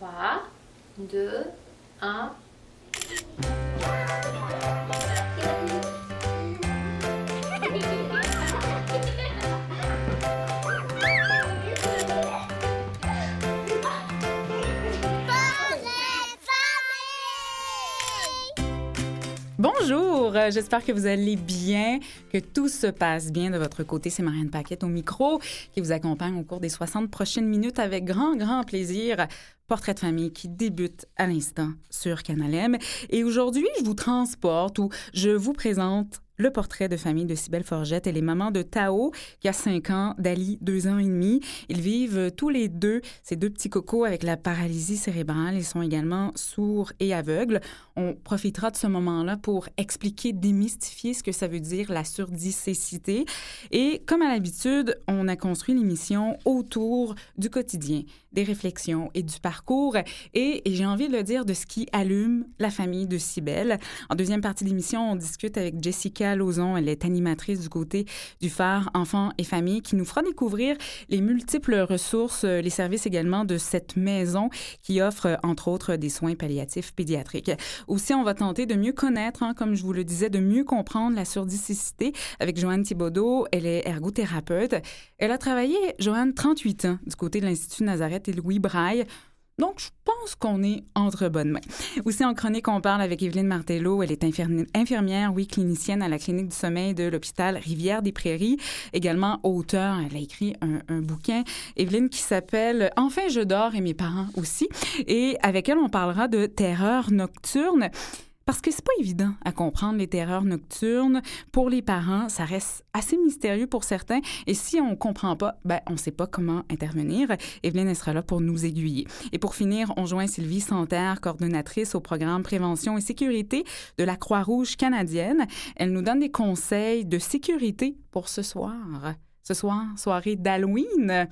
3, 2, 1. Bonjour, euh, j'espère que vous allez bien, que tout se passe bien de votre côté. C'est Marianne Paquette au micro qui vous accompagne au cours des 60 prochaines minutes avec grand, grand plaisir. Portrait de famille qui débute à l'instant sur Canal M. Et aujourd'hui, je vous transporte ou je vous présente le portrait de famille de Cybelle Forgette. Elle est maman de Tao, qui a 5 ans, d'Ali, 2 ans et demi. Ils vivent tous les deux, ces deux petits cocos, avec la paralysie cérébrale. Ils sont également sourds et aveugles. On profitera de ce moment-là pour expliquer, démystifier ce que ça veut dire la surdicécité. Et comme à l'habitude, on a construit l'émission autour du quotidien, des réflexions et du parcours. Et, et j'ai envie de le dire, de ce qui allume la famille de Cybelle. En deuxième partie de l'émission, on discute avec Jessica Elle est animatrice du côté du phare Enfants et Familles qui nous fera découvrir les multiples ressources, euh, les services également de cette maison qui offre, entre autres, des soins palliatifs pédiatriques. Aussi, on va tenter de mieux connaître, hein, comme je vous le disais, de mieux comprendre la surdicicité avec Joanne Thibodeau. Elle est ergothérapeute. Elle a travaillé, Joanne, 38 ans du côté de l'Institut Nazareth et Louis Braille. Donc, je pense qu'on est entre bonnes mains. Aussi, en chronique, on parle avec Evelyne Martello. Elle est infirmière, oui, clinicienne à la clinique du sommeil de l'hôpital Rivière-des-Prairies. Également auteur, elle a écrit un, un, bouquin, Evelyne, qui s'appelle Enfin, je dors et mes parents aussi. Et avec elle, on parlera de terreur nocturne. Parce que c'est pas évident à comprendre les terreurs nocturnes. Pour les parents, ça reste assez mystérieux pour certains. Et si on comprend pas, ben, on sait pas comment intervenir. Evelyne sera là pour nous aiguiller. Et pour finir, on joint Sylvie Santerre, coordonnatrice au programme Prévention et Sécurité de la Croix-Rouge canadienne. Elle nous donne des conseils de sécurité pour ce soir. Ce soir, soirée d'Halloween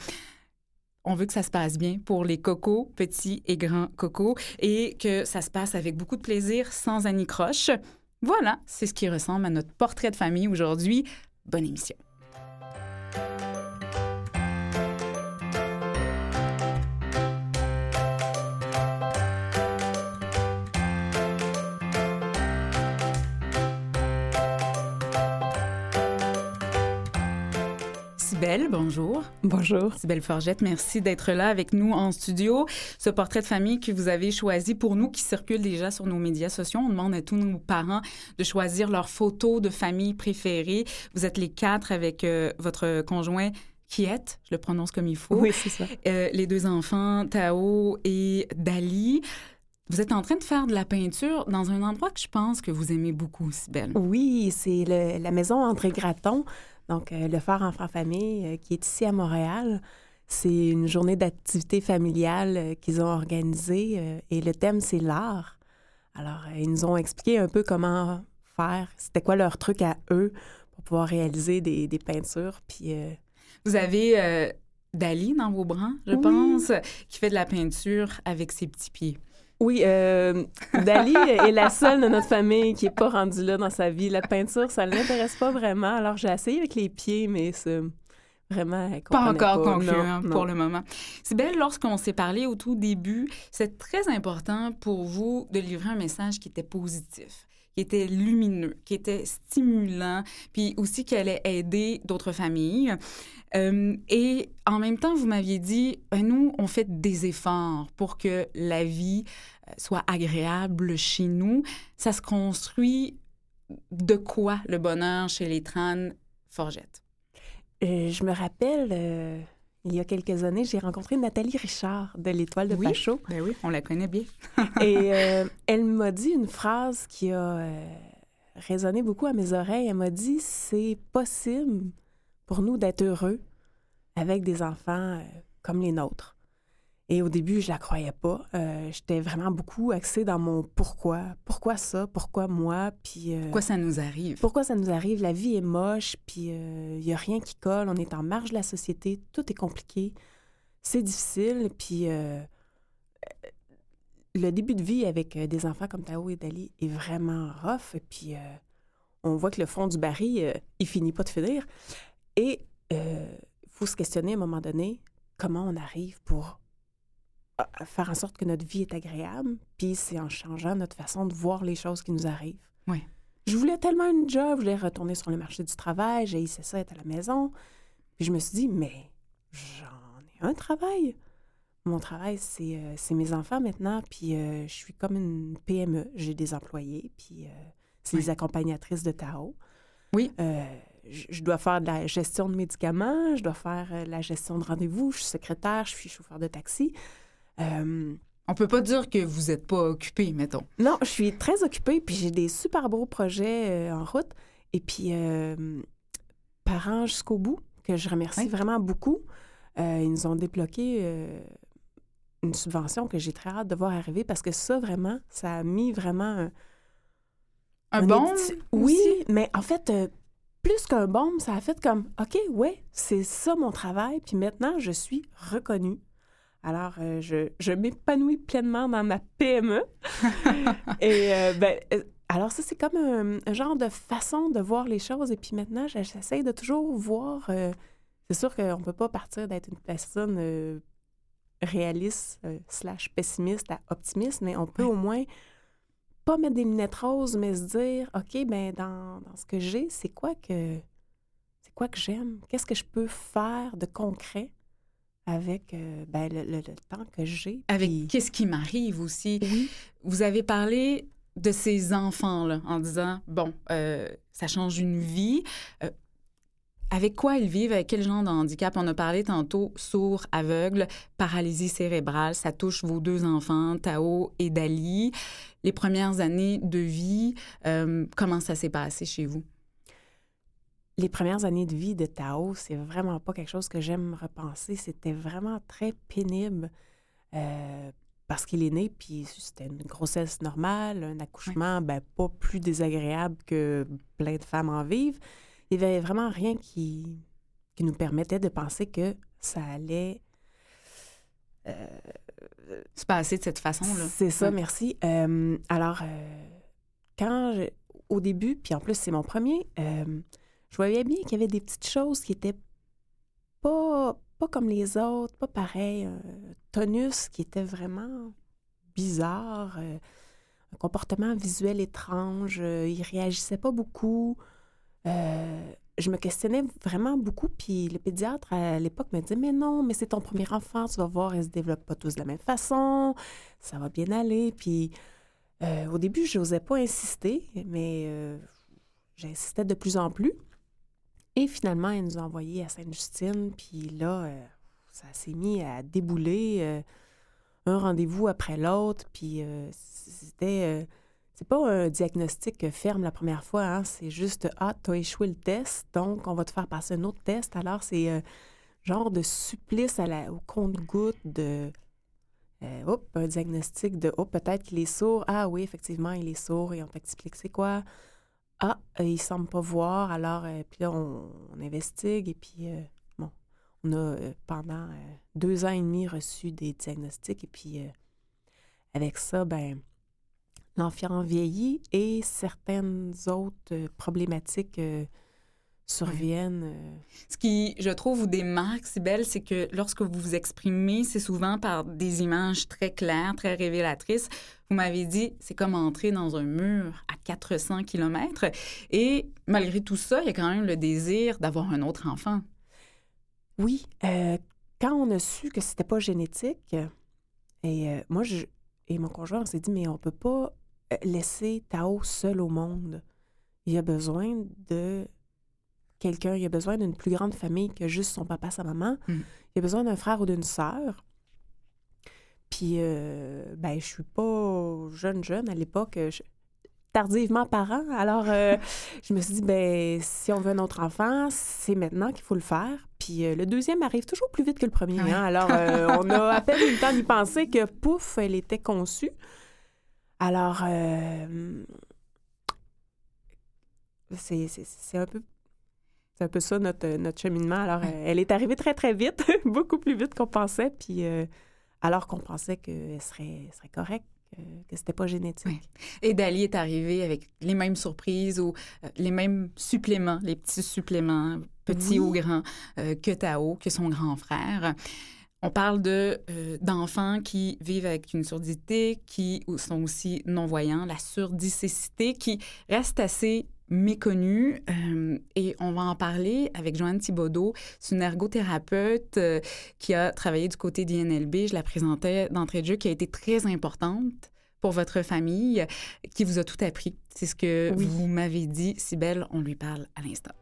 on veut que ça se passe bien pour les cocos, petits et grands cocos, et que ça se passe avec beaucoup de plaisir, sans anicroche. Voilà, c'est ce qui ressemble à notre portrait de famille aujourd'hui. Bonne émission. Cybelle, bonjour. Bonjour. Cybelle Forgette, merci d'être là avec nous en studio. Ce portrait de famille que vous avez choisi pour nous, qui circule déjà sur nos médias sociaux, on demande à tous nos parents de choisir leur photo de famille préférée. Vous êtes les quatre avec euh, votre conjoint Kiet, je le prononce comme il faut. Oui, c'est ça. Euh, les deux enfants, Tao et Dali. Vous êtes en train de faire de la peinture dans un endroit que je pense que vous aimez beaucoup, Cybelle. Oui, c'est la maison André Graton. Donc, euh, le Phare Enfant Famille, euh, qui est ici à Montréal, c'est une journée d'activité familiale euh, qu'ils ont organisée et le thème, c'est l'art. Alors, ils nous ont expliqué un peu comment faire, c'était quoi leur truc à eux pour pouvoir réaliser des, des peintures. Puis. Vous avez Dali dans vos bras, je oui. pense, qui fait de la peinture avec ses petits pieds. Oui, euh, Dali est la seule de notre famille qui n'est pas rendue là dans sa vie. La peinture, ça ne l'intéresse pas vraiment. Alors, j'ai essayé avec les pieds, mais c'est vraiment... Pas encore pas. concluant non, pour non. le moment. C'est belle, lorsqu'on s'est parlé au tout début, c'est très important pour vous de livrer un message qui était positif qui était lumineux, qui était stimulant, puis aussi qui allait aider d'autres familles. Euh, et en même temps, vous m'aviez dit, ben nous, on fait des efforts pour que la vie euh, soit agréable chez nous. Ça se construit de quoi le bonheur chez les Tran Forgette? Euh, je me rappelle, il y a quelques années, j'ai rencontré Nathalie Richard de l'Étoile de oui, Pachot. Ben oui, on la connaît bien. Et euh, elle m'a dit une phrase qui a euh, résonné beaucoup à mes oreilles. Elle m'a dit c'est possible pour nous d'être heureux avec des enfants euh, comme les nôtres. Et au début, je la croyais pas. Euh, J'étais vraiment beaucoup axée dans mon pourquoi. Pourquoi ça? Pourquoi moi? Puis euh, Pourquoi ça nous arrive? pourquoi ça nous arrive? La vie est moche, puis il n'y a rien qui colle. On est en marge de la société. Tout est compliqué. C'est difficile. Puis euh, le début de vie avec euh, des enfants comme Tao et Dali est vraiment rough. Puis euh, on voit que le fond du baril, euh, il finit pas de finir. Et il faut se questionner à un moment donné comment on arrive pour faire en sorte que notre vie est agréable, puis c'est en changeant notre façon de voir les choses qui nous arrivent. Oui. Je voulais tellement une job, je voulais retourner sur le marché du travail, j'ai essayé ça, être à la maison. Puis je me suis dit, mais j'en ai un travail. Mon travail, c'est euh, mes enfants maintenant, puis euh, je suis comme une PME. J'ai des employés, puis euh, c'est Oui. les accompagnatrices de Tao. Oui. Je je dois faire de la gestion de médicaments, je dois faire la gestion de rendez-vous, je suis secrétaire, je suis chauffeur de taxi. Euh, On peut pas dire que vous n'êtes pas occupé, mettons. non, je suis très occupée, puis j'ai des super beaux projets euh, en route. Et puis, euh, parents jusqu'au bout, que je remercie Oui. vraiment beaucoup. Euh, ils nous ont débloqué une subvention que j'ai très hâte de voir arriver parce que ça, vraiment, ça a mis vraiment un, Un un bon? Oui, mais en fait, plus qu'un bombe, ça a fait comme, OK, ouais, c'est ça mon travail, puis maintenant, je suis reconnue. Alors, euh, je, je m'épanouis pleinement dans ma PME. Et, euh, ben, euh, alors ça, c'est comme un, un genre de façon de voir les choses. Et puis maintenant, j'essaie de toujours voir... euh, c'est sûr qu'on ne peut pas partir d'être une personne réaliste slash pessimiste à optimiste, mais on peut au moins pas mettre des lunettes roses, mais se dire, OK, ben dans, dans ce que j'ai, c'est quoi que c'est quoi que j'aime? Qu'est-ce que je peux faire de concret avec euh, ben, le, le- le temps que j'ai? Avec Puis- qu'est-ce qui m'arrive aussi. Oui. Vous avez parlé de ces enfants-là en disant, bon, euh, ça change une vie. Euh, avec quoi ils vivent? Avec quel genre de handicap? On a parlé tantôt sourd, aveugle, paralysie cérébrale. Ça touche vos deux enfants, Tao et Dali. Les premières années de vie, comment ça s'est passé chez vous? Les premières années de vie de Tao, c'est vraiment pas quelque chose que j'aime repenser. C'était vraiment très pénible euh, parce qu'il est né, puis c'était une grossesse normale, un accouchement, ben, pas plus désagréable que plein de femmes en vivent. Il n'y avait vraiment rien qui, qui nous permettait de penser que ça allait Se passer de cette façon-là? c'est ça, merci. Euh, alors, euh, quand je- au début, puis en plus c'est mon premier, euh, je voyais bien qu'il y avait des petites choses qui étaient pas, pas comme les autres, pas pareil. Un tonus qui était vraiment bizarre, euh, un comportement visuel étrange, euh, il réagissait pas beaucoup. Euh, je me questionnais vraiment beaucoup, puis le pédiatre à l'époque me disait Mais non, mais c'est ton premier enfant, tu vas voir, ils se développent pas tous de la même façon, ça va bien aller. Puis au début, je n'osais pas insister, mais j'insistais de plus en plus. Et finalement, ils nous ont envoyés à Sainte-Justine, puis là, euh, ça s'est mis à débouler euh, un rendez-vous après l'autre, puis euh, c'était. c'est pas un diagnostic ferme la première fois, hein, c'est juste Ah, t'as échoué le test, donc on va te faire passer un autre test. Alors, c'est genre de supplice au compte-goutte de. hop, un diagnostic de Oh, peut-être qu'il est sourd. Ah oui, effectivement, il est sourd et on t'explique c'est quoi. Ah, euh, il semble pas voir. Alors, euh, puis là, on, on investigue et puis, euh, bon, on a euh, pendant deux ans et demi reçu des diagnostics et puis, avec ça, ben, l'enfant vieillit et certaines autres problématiques surviennent. euh, Ce qui, je trouve, vous démarque, si belle, c'est que lorsque vous vous exprimez, c'est souvent par des images très claires, très révélatrices. Vous m'avez dit, c'est comme entrer dans un mur à 400 km. Et malgré tout ça, il y a quand même le désir d'avoir un autre enfant. Oui, euh, quand on a su que c'était pas génétique, et euh, moi je, et mon conjoint, on s'est dit, mais on peut pas laisser Tao seul au monde. Il a besoin de quelqu'un, il a besoin d'une plus grande famille que juste son papa, sa maman. Mm. Il a besoin d'un frère ou d'une sœur. Puis, euh, ben, je suis pas jeune, jeune à l'époque. Je, tardivement parent. Alors, euh, je me suis dit, ben, si on veut un autre enfant, c'est maintenant qu'il faut le faire. Puis euh, le deuxième arrive toujours plus vite que le premier. Hein. Alors, euh, on a à peine eu le temps d'y penser que, pouf, elle était conçue. Alors, euh, c'est un peu... C'est un peu ça notre, notre cheminement. Alors, Ouais. euh, elle est arrivée très, très vite, beaucoup plus vite qu'on pensait. Puis, euh, alors qu'on pensait qu'elle serait, serait correcte, que, que c'était pas génétique. Ouais. Et Dali est arrivé avec les mêmes surprises ou euh, les mêmes suppléments, les petits suppléments, petits Oui. ou grands, euh, que Tao, que son grand frère. on parle de, euh, d'enfants qui vivent avec une surdité, qui sont aussi non-voyants, la surdicécité, qui reste assez méconnue. euh, et on va en parler avec Joanne Thibodeau. C'est une ergothérapeute euh, qui a travaillé du côté d'INLB. Je la présentais d'entrée de jeu, qui a été très importante pour votre famille, qui vous a tout appris. C'est ce que Oui. vous m'avez dit. Sibelle, on lui parle à l'instant.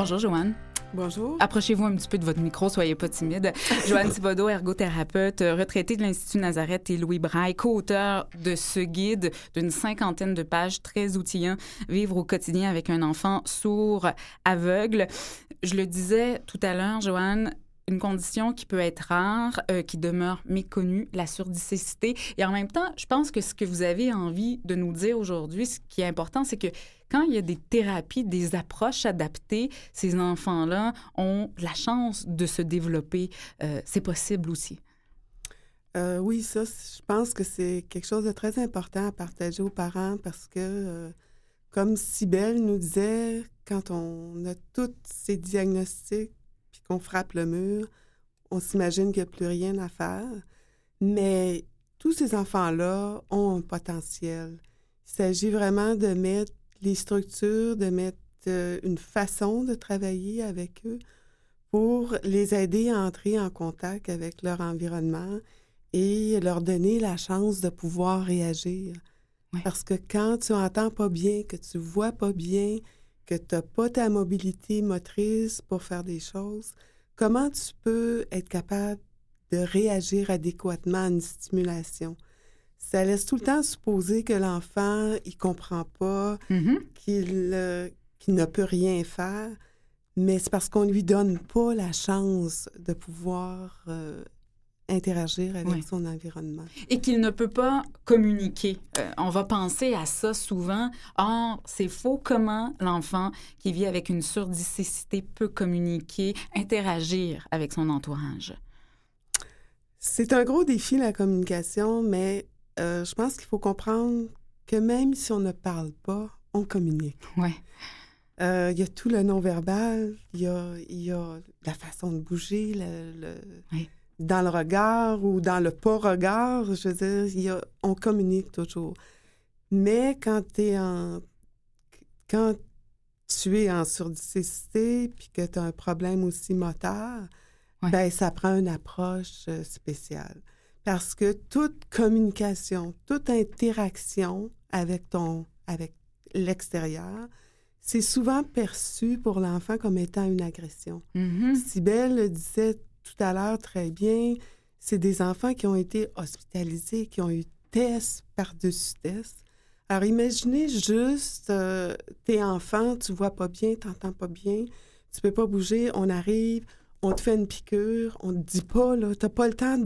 Bonjour, Joanne. Bonjour. Approchez-vous un petit peu de votre micro, soyez pas timide. Joanne Thibodeau, ergothérapeute, euh, retraitée de l'Institut Nazareth et Louis Braille, co-auteur de ce guide d'une cinquantaine de pages très outillant, Vivre au quotidien avec un enfant sourd, aveugle. Je le disais tout à l'heure, Joanne, une condition qui peut être rare, euh, qui demeure méconnue, la surdicécité. Et en même temps, je pense que ce que vous avez envie de nous dire aujourd'hui, ce qui est important, c'est que quand il y a des thérapies, des approches adaptées, ces enfants-là ont la chance de se développer. Euh, c'est possible aussi. Euh, oui, ça, je pense que c'est quelque chose de très important à partager aux parents parce que, euh, comme Sibelle nous disait, quand on a tous ces diagnostics puis qu'on frappe le mur, on s'imagine qu'il n'y a plus rien à faire. Mais tous ces enfants-là ont un potentiel. Il s'agit vraiment de mettre les structures, de mettre euh, une façon de travailler avec eux pour les aider à entrer en contact avec leur environnement et leur donner la chance de pouvoir réagir. Parce que quand tu entends pas bien, que tu vois pas bien, que tu n'as pas ta mobilité motrice pour faire des choses, comment tu peux être capable de réagir adéquatement à une stimulation? Ça laisse tout le temps supposer que l'enfant, il comprend pas, Mhm. qu'il euh, qu'il ne peut rien faire, mais c'est parce qu'on ne lui donne pas la chance de pouvoir euh, interagir avec Oui. son environnement. Et qu'il ne peut pas communiquer. Euh, on va penser à ça souvent. Or, c'est faux. Comment l'enfant qui vit avec une surdicécité peut communiquer, interagir avec son entourage? C'est un gros défi, la communication, mais euh, je pense qu'il faut comprendre que même si on ne parle pas, on communique. Ouais. Euh, Il y a tout le non-verbal, il y a, il y a la façon de bouger, le, le- Oui. dans le regard ou dans le pas-regard. Je veux dire, y a- on communique toujours. Mais quand, t'es en, quand tu es en surdicécité puis que tu as un problème aussi moteur, ben, ça prend une approche euh, spéciale. Parce que toute communication, toute interaction avec ton, avec l'extérieur, c'est souvent perçu pour l'enfant comme étant une agression. Mhm. Sybelle le disait tout à l'heure très bien, c'est des enfants qui ont été hospitalisés, qui ont eu test par-dessus test. Alors imaginez juste, euh, t'es enfant, tu vois pas bien, t'entends pas bien, tu peux pas bouger, on arrive, on te fait une piqûre, on te dit pas, là, t'as pas le temps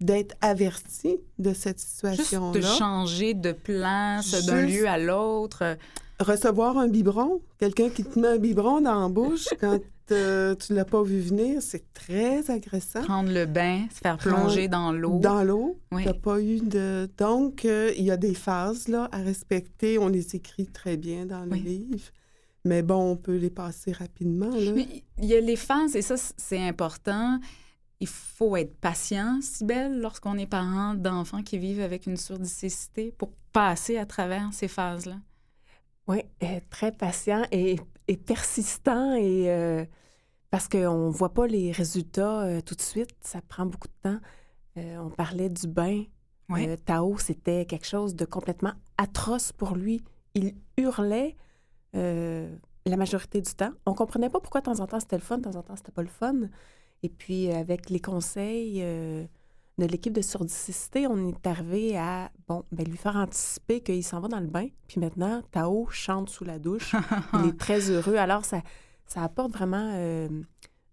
d'être averti de cette Juste situation-là. de changer de place d'un lieu à l'autre. recevoir un biberon, quelqu'un qui te met un biberon dans la bouche quand euh, tu l'as pas vu venir, c'est très agressant. Prendre le bain, se faire Prendre plonger dans l'eau. Dans l'eau, Oui. t'as pas eu de... Donc, euh, il y a des phases là, à respecter. On les écrit très bien dans le Oui. livre. Mais bon, on peut les passer rapidement. Là. Il y a les phases, et ça, c'est important. Il faut être patient, Sybelle, lorsqu'on est parent d'enfants qui vivent avec une surdicécité pour passer à travers ces phases-là? Oui, euh, très patient et, et persistant et euh, parce qu'on ne voit pas les résultats euh, tout de suite, ça prend beaucoup de temps. Euh, on parlait du bain. Euh, Tao, c'était quelque chose de complètement atroce pour lui. Il hurlait la majorité du temps. On comprenait pas pourquoi de temps en temps c'était le fun, de temps en temps c'était pas le fun. Et puis avec les conseils euh, de l'équipe de surdicité, on est arrivé à bon, ben, lui faire anticiper qu'il s'en va dans le bain. Puis maintenant, Tao chante sous la douche. Il est très heureux. Alors ça, ça apporte vraiment euh,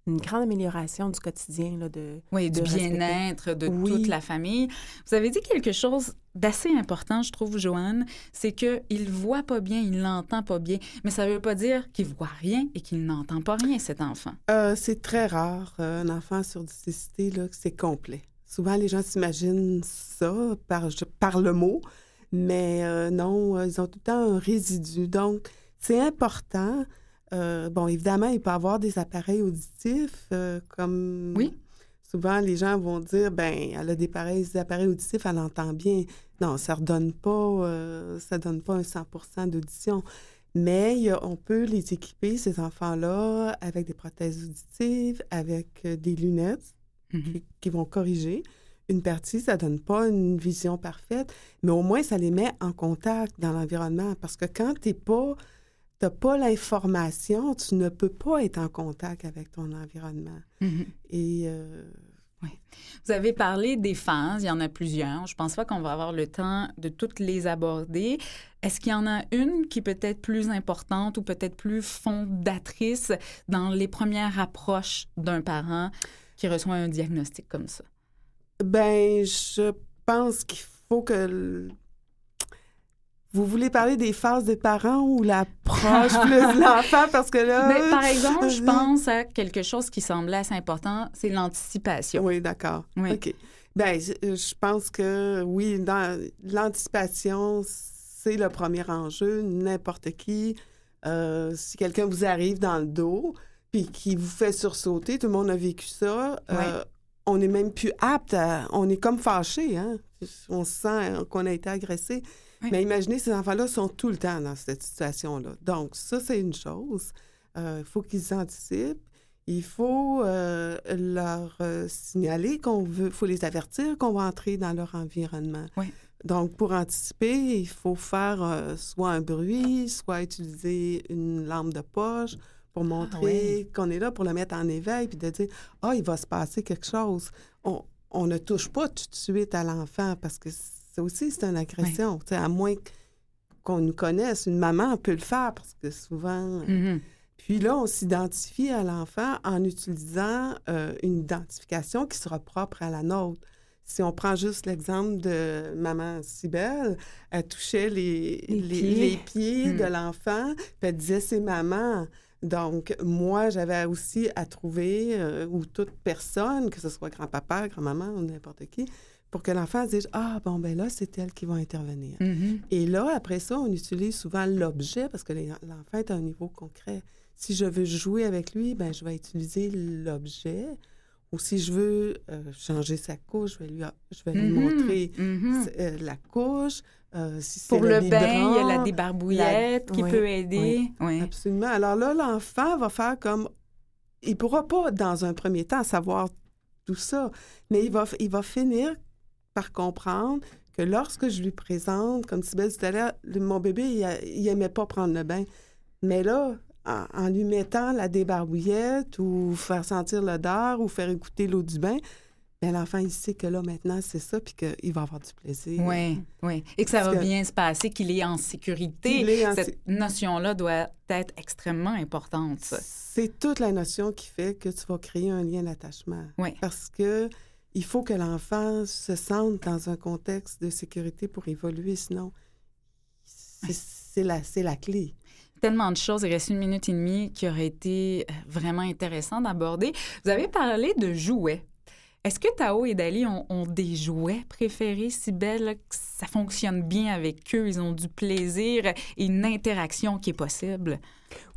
une grande amélioration du quotidien là, de Oui, du de bien-être de Oui. toute la famille. Vous avez dit quelque chose d'assez important, je trouve, Joanne, c'est qu'il voit pas bien, il n'entend pas bien. Mais ça veut pas dire qu'il voit rien et qu'il n'entend pas rien, cet enfant. Euh, c'est très rare, euh, un enfant sur surdicité, là, que c'est complet. souvent, les gens s'imaginent ça par, le mot, mais euh, non, ils ont tout le temps un résidu. Donc, c'est important. Euh, bon, évidemment, il peut avoir des appareils auditifs, euh, comme Oui. souvent les gens vont dire, ben, elle a des appareils, des appareils auditifs, elle entend bien. Non, ça redonne pas, euh, ça donne pas un 100 d'audition. Mais on peut les équiper, ces enfants-là, avec des prothèses auditives, avec euh, des lunettes Mhm. qui, qui vont corriger. Une partie, ça donne pas une vision parfaite, mais au moins, ça les met en contact dans l'environnement. Parce que quand tu pas, t'as pas l'information, tu ne peux pas être en contact avec ton environnement. Mhm. Et euh, Vous avez parlé des phases, il y en a plusieurs. Je pense pas qu'on va avoir le temps de toutes les aborder. Est-ce qu'il y en a une qui peut être plus importante ou peut-être plus fondatrice dans les premières approches d'un parent qui reçoit un diagnostic comme ça? ben, je pense qu'il faut que... Vous voulez parler des phases des parents ou l'approche plus de l'enfant? Parce que là... Mais, par exemple, je pense à quelque chose qui semblait assez important, c'est l'anticipation. Oui, d'accord. Oui. OK. Bien, je, je pense que oui, dans l'anticipation, c'est le premier enjeu. N'importe qui, euh, si quelqu'un vous arrive dans le dos, puis qui vous fait sursauter, tout le monde a vécu ça, euh, on n'est même plus apte à... On est comme fâché, hein? On se sent qu'on a été agressé. Oui. Mais imaginez, ces enfants-là sont tout le temps dans cette situation-là. Donc, ça, c'est une chose. Euh, Il faut qu'ils anticipent. Il faut euh, leur euh, signaler qu'on veut, il faut les avertir qu'on va entrer dans leur environnement. Oui. Donc, pour anticiper, il faut faire euh, soit un bruit, soit utiliser une lampe de poche pour montrer oui. qu'on est là, pour le mettre en éveil, puis de dire Ah, il va se passer quelque chose. On, on ne touche pas tout de suite à l'enfant parce que ça aussi, c'est une agression. À moins qu'on nous connaisse, une maman peut le faire parce que souvent. Mhm. Puis là, on s'identifie à l'enfant en utilisant euh, une identification qui sera propre à la nôtre. Si on prend juste l'exemple de maman Cybelle, elle touchait les, Les les, pieds. les pieds Mm. de l'enfant, puis elle disait c'est maman. Donc, moi, j'avais aussi à trouver, euh, ou toute personne, que ce soit grand-papa, grand-maman ou n'importe qui, pour que l'enfant se dise Ah, bon, ben là, c'est elle qui va intervenir. Mhm. Et là, après ça, on utilise souvent l'objet parce que l'enfant est à un niveau concret. Si je veux jouer avec lui, ben je vais utiliser l'objet. Ou si je veux euh, changer sa couche, je vais lui, je vais lui Mhm. montrer Mhm. euh, la couche. Euh, si Pour le biberon, bain, il y a la débarbouillette qui Oui, peut aider. Oui. Absolument. Alors là, l'enfant va faire comme... Il pourra pas, dans un premier temps, savoir tout ça, mais il va, il va finir par comprendre que lorsque je lui présente, comme Sybelle tout à l'heure, mon bébé, il, a- il aimait pas prendre le bain. Mais là, en, en lui mettant la débarbouillette ou faire sentir l'odeur ou faire écouter l'eau du bain, ben l'enfant, il sait que là, maintenant, c'est ça, puis qu'il va avoir du plaisir. Oui, oui. Et que ça Parce va que- bien se passer, qu'il est en sécurité. Qu'il est en Cette notion-là doit être extrêmement importante. C'est toute la notion qui fait que tu vas créer un lien d'attachement. Oui. Parce que il faut que l'enfant se sente dans un contexte de sécurité pour évoluer, sinon c'est la, la clé. Tellement de choses. Il reste une minute et demie qui aurait été euh, vraiment intéressant d'aborder. Vous avez parlé de jouets. Est-ce que Tao et Dali ont, des jouets préférés si belles que ça fonctionne bien avec eux, ils ont du plaisir et une interaction qui est possible?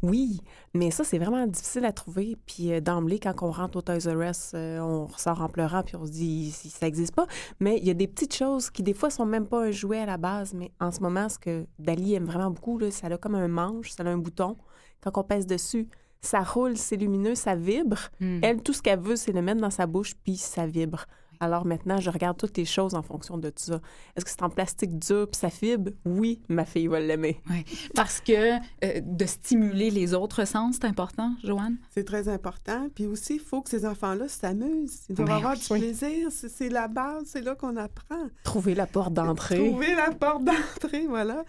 Oui, mais ça, c'est vraiment difficile à trouver. Puis euh, d'emblée, quand on rentre au Toys R Us, euh, on ressort en pleurant, puis on se dit ça n'existe pas. Mais il y a des petites choses qui, des fois, sont même pas un jouet à la base. Mais en ce moment, ce que Dali aime vraiment beaucoup, là, ça a comme un manche, ça a un bouton. Quand on pèse dessus, ça roule, c'est lumineux, ça vibre. Hmm. Elle, tout ce qu'elle veut, c'est le mettre dans sa bouche, puis ça vibre. Alors maintenant, je regarde toutes les choses en fonction de ça. Est-ce que c'est en plastique dur, puis ça fibre? Oui, ma fille va l'aimer. Oui. Parce que euh, de stimuler les autres sens, c'est important, Joanne? C'est très important. Puis aussi, il faut que ces enfants-là s'amusent. Ils doivent avoir oui. du plaisir. C'est c'est la base, c'est là qu'on apprend. Trouver la porte d'entrée. Trouver la porte d'entrée, voilà.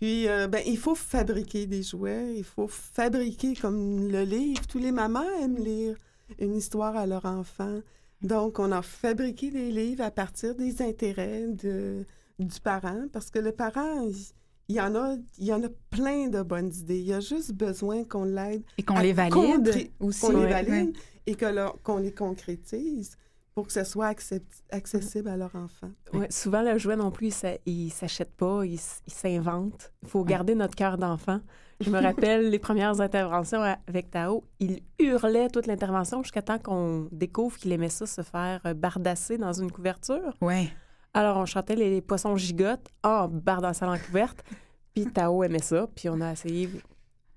Puis, euh, ben, il faut fabriquer des jouets. Il faut fabriquer comme le livre. Tous les mamans aiment lire une histoire à leur enfant. Donc, on a fabriqué des livres à partir des intérêts de, du parent, parce que le parent, il, il y en a, il y en a plein de bonnes idées. Il a juste besoin qu'on l'aide Et qu'on les valide aussi. qu'on les valide ouais. et que leur- qu'on les concrétise pour que ce soit accept- accessible à leur enfant. Ouais, souvent, le jouet non plus, il il s'achète pas, il, s'invente. Il faut garder notre cœur d'enfant. Je me rappelle les premières interventions avec Tao. Il hurlait toute l'intervention jusqu'à temps qu'on découvre qu'il aimait ça, se faire euh, bardasser dans une couverture. Ouais. Alors, on chantait les poissons gigottes en bardassant la couverte. Puis Tao aimait ça. Puis on a essayé,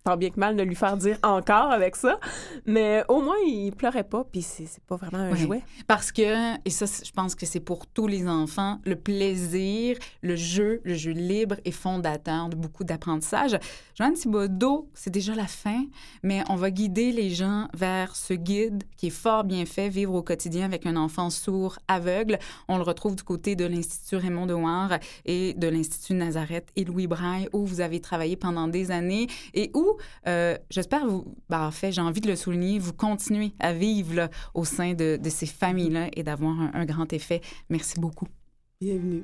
tant bien que mal, de lui faire dire encore avec ça. Mais au moins, il pleurait pas. Puis c'est c'est pas vraiment un Ouais. jouet. Parce que, et ça, je pense que c'est pour tous les enfants, le plaisir, le jeu, le jeu libre est fondateur de beaucoup d'apprentissage. Joanne Thibodeau, c'est déjà la fin, mais on va guider les gens vers ce guide qui est fort bien fait, Vivre au quotidien avec un enfant sourd aveugle. On le retrouve du côté de l'Institut Raymond de Dewar et de l'Institut Nazareth et Louis Braille, où vous avez travaillé pendant des années et où, euh, j'espère, vous, ben, en fait, j'ai envie de le souligner, vous continuez à vivre au sein de, de ces familles-là et d'avoir un, un grand effet. Merci beaucoup. Bienvenue.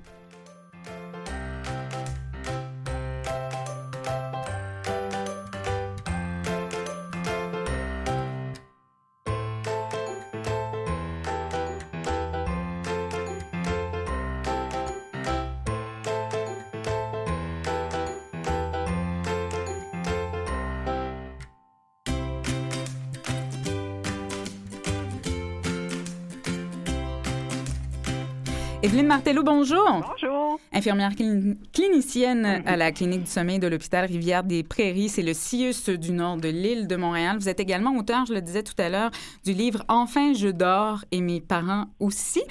Evelyne Martello, bonjour. Bonjour. Infirmière clin- clinicienne à la clinique du sommeil de l'hôpital Rivière-des-Prairies, c'est le CIUS du nord de l'île de Montréal. Vous êtes également auteur, je le disais tout à l'heure, du livre Enfin je dors et mes parents aussi,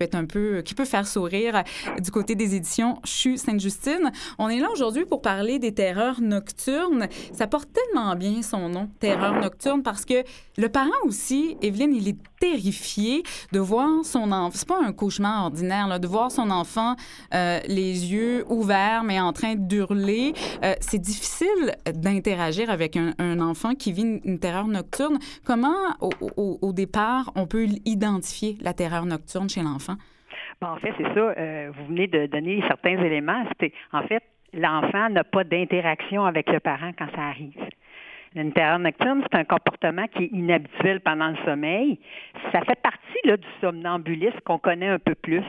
être un peu, qui peut faire sourire du côté des éditions CHU Sainte-Justine. On est là aujourd'hui pour parler des terreurs nocturnes. Ça porte tellement bien son nom, terreur nocturne, parce que le parent aussi, Evelyne, il est terrifié de voir son enfant. C'est pas un cauchemar ordinaire, de voir son enfant euh, les yeux ouverts, mais en train d'hurler. Euh, c'est difficile d'interagir avec un, enfant qui vit une, terreur nocturne. Comment, au départ, on peut identifier la terreur nocturne chez l'enfant? Bon, en fait, c'est ça. euh, vous venez de donner certains éléments. En fait, l'enfant n'a pas d'interaction avec le parent quand ça arrive. Nocturne, c'est un comportement qui est inhabituel pendant le sommeil. Ça fait partie là, du somnambulisme qu'on connaît un peu plus.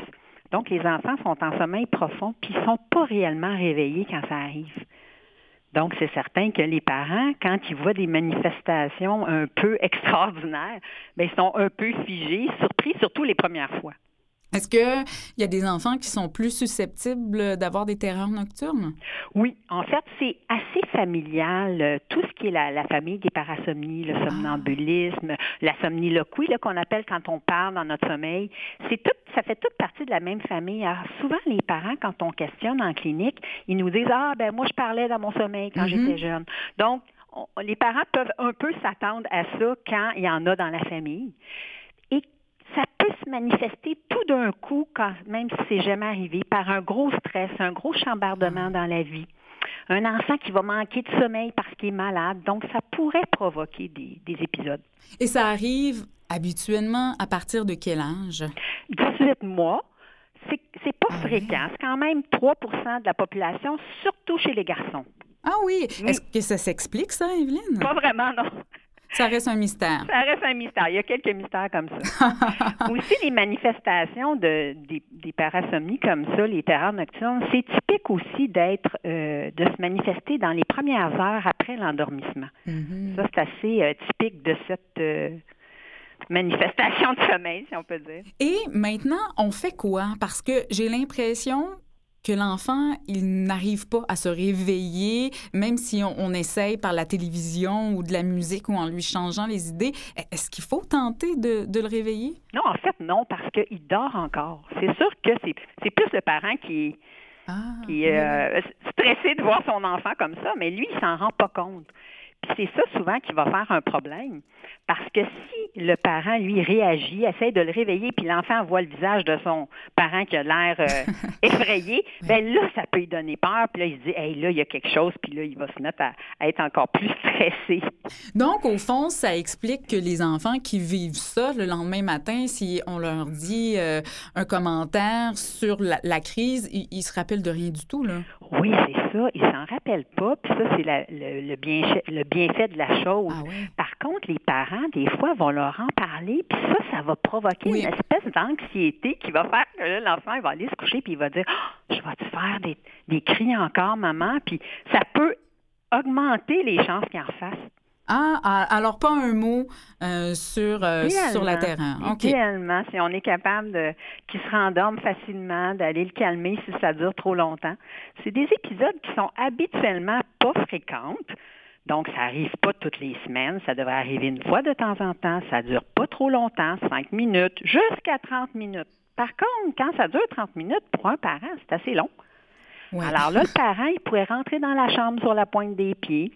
Donc, les enfants sont en sommeil profond, puis ils sont pas réellement réveillés quand ça arrive. Donc, c'est certain que les parents, quand ils voient des manifestations un peu extraordinaires, bien, ils sont un peu figés, surpris, surtout les premières fois. Est-ce qu'il y a des enfants qui sont plus susceptibles d'avoir des terreurs nocturnes? Oui, en fait, c'est assez familial. euh, Tout ce qui est la, la famille des parasomnies, le somnambulisme, la somniloquie, qu'on appelle quand on parle dans notre sommeil, c'est tout, ça fait toute partie de la même famille. Alors, souvent, les parents, quand on questionne en clinique, ils nous disent Ah, ben moi, je parlais dans mon sommeil quand Mhm. j'étais jeune. Donc, on- les parents peuvent un peu s'attendre à ça quand il y en a dans la famille. Ça peut se manifester tout d'un coup, quand, même si c'est jamais arrivé, par un gros stress, un gros chambardement dans la vie. Un enfant qui va manquer de sommeil parce qu'il est malade. Donc, ça pourrait provoquer des, des épisodes. Et ça arrive habituellement à partir de quel âge? 18 mois, c'est pas Ah fréquent. C'est quand même 3% de la population, surtout chez les garçons. Ah oui. Oui. Est-ce que ça s'explique, ça, Evelyne? Pas vraiment, non. Ça reste un mystère. Ça reste un mystère. Il y a quelques mystères comme ça. Aussi, les manifestations de, des, des parasomnies comme ça, les terreurs nocturnes, c'est typique aussi d'être, euh, de se manifester dans les premières heures après l'endormissement. Mhm. Ça, c'est assez euh, typique de cette euh, manifestation de sommeil, si on peut dire. Et maintenant, on fait quoi? Parce que j'ai l'impression que l'enfant, il n'arrive pas à se réveiller, même si on, on essaye par la télévision ou de la musique ou en lui changeant les idées. Est-ce qu'il faut tenter de, de le réveiller? Non, en fait, non, parce qu'il dort encore. C'est sûr que c'est, plus le parent qui, Ah, qui est oui. euh, stressé de voir son enfant comme ça, mais lui, il s'en rend pas compte. Puis c'est ça souvent qui va faire un problème. Parce que si le parent, lui, réagit, essaie de le réveiller, puis l'enfant voit le visage de son parent qui a l'air euh, effrayé, ben là, ça peut lui donner peur. Puis là, il se dit, hey, là, il y a quelque chose, puis là, il va se mettre à, à être encore plus stressé. Donc, au fond, ça explique que les enfants qui vivent ça le lendemain matin, si on leur dit euh, un commentaire sur la, la crise, ils, ils se rappellent de rien du tout, là. Oui, c'est ça. Il s'en rappelle pas. Puis ça, c'est le, le, bienfait, le bienfait de la chose. Ah. Par contre, les parents, des fois, vont leur en parler, puis ça, ça va provoquer Oui. une espèce d'anxiété qui va faire que l'enfant, il va aller se coucher, puis il va dire Ah, Je vais te faire des, des cris encore, maman, puis ça peut augmenter les chances qu'il en fasse. Ah, ah, alors pas un mot euh, sur, euh, sur la terrain. OK. Idéalement, si on est capable de qu'il se rendorme facilement, d'aller le calmer si ça dure trop longtemps. C'est des épisodes qui sont habituellement pas fréquentes. Donc, ça arrive pas toutes les semaines. Ça devrait arriver une fois de temps en temps. Ça dure pas trop longtemps, 5 minutes, jusqu'à 30 minutes. Par contre, quand ça dure 30 minutes, pour un parent, c'est assez long. Ouais. Alors là, le parent, il pourrait rentrer dans la chambre sur la pointe des pieds,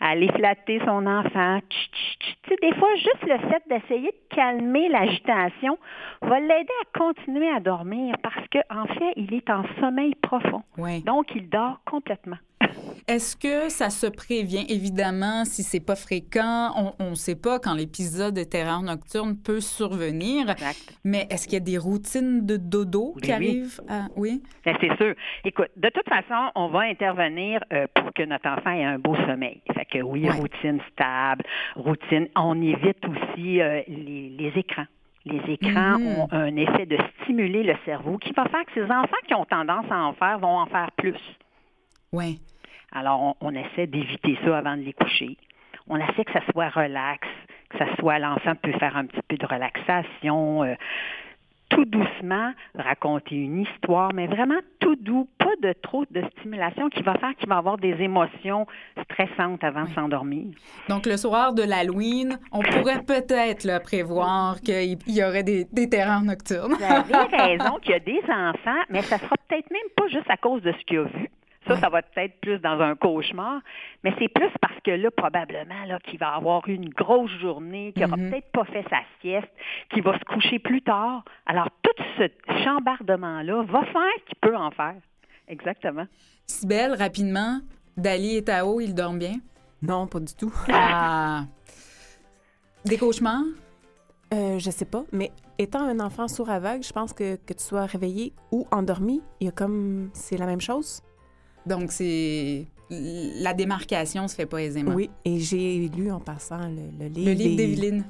aller flatter son enfant. Tu sais, des fois, juste le fait d'essayer de calmer l'agitation va l'aider à continuer à dormir parce qu'en fait, il est en sommeil profond. Ouais. Donc, il dort complètement. Est-ce que ça se prévient? Évidemment, si c'est pas fréquent, on ne sait pas quand l'épisode de terreur nocturne peut survenir. Exact. Mais est-ce qu'il y a des routines de dodo qui oui. arrivent? À... Oui? Ben, c'est sûr. Écoute, de toute façon, on va intervenir euh, pour que notre enfant ait un beau sommeil. Fait que oui, Ouais. routine stable, routine. On évite aussi euh, les, les écrans. Les écrans Mhm. ont un effet de stimuler le cerveau qui va faire que ces enfants qui ont tendance à en faire vont en faire plus. Oui. Alors, on, on essaie d'éviter ça avant de les coucher. On essaie que ça soit relax, que ça soit l'enfant peut faire un petit peu de relaxation, euh, tout doucement, raconter une histoire, mais vraiment tout doux, pas de trop de stimulation qui va faire qu'il va avoir des émotions stressantes avant de s'endormir. Donc, le soir de l'Halloween, on pourrait peut-être prévoir qu'il y aurait des, des terreurs nocturnes. Vous avez raison qu'il y a des enfants, mais ça sera peut-être même pas juste à cause de ce qu'il a vu. Ça, Ouais. ça va être plus dans un cauchemar, mais c'est plus parce que là, probablement, là, qu'il va avoir eu une grosse journée, qu'il n'aura Mhm. peut-être pas fait sa sieste, qu'il va se coucher plus tard. Alors, tout ce chambardement-là va faire qu'il peut en faire. Exactement. Sibelle, rapidement, Dali et Tao, ils dorment bien? Non, pas du tout. Ah. Des cauchemars? Euh, je sais pas, mais étant un enfant sourd aveugle, je pense que que tu sois réveillé ou endormi, il y a comme c'est la même chose. Donc, c'est. La démarcation se fait pas aisément. Oui, et j'ai lu en passant le, le livre. Le livre d'Evelyne.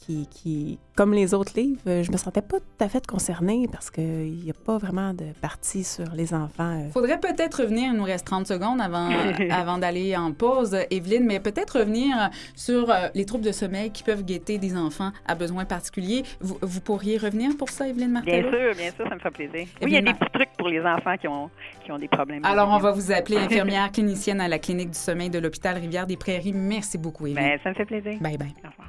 Qui, qui, comme les autres livres, euh, je me sentais pas tout à fait concernée parce qu'il n'y a pas vraiment de partie sur les enfants. euh. Faudrait peut-être revenir, il nous reste 30 secondes avant, avant d'aller en pause, Evelyne, mais peut-être revenir sur euh, les troubles de sommeil qui peuvent guetter des enfants à besoins particuliers. Vous, vous pourriez revenir pour ça, Evelyne Martello? Bien sûr, bien sûr, ça me fait plaisir. Oui, il y a bien, des petits trucs pour les enfants qui ont, qui ont des problèmes. Alors, on va vous appeler infirmière clinicienne à la clinique du sommeil de l'hôpital Rivière-des-Prairies. Merci beaucoup, Evelyne. Ben, ça me fait plaisir. Bye bye. Au revoir.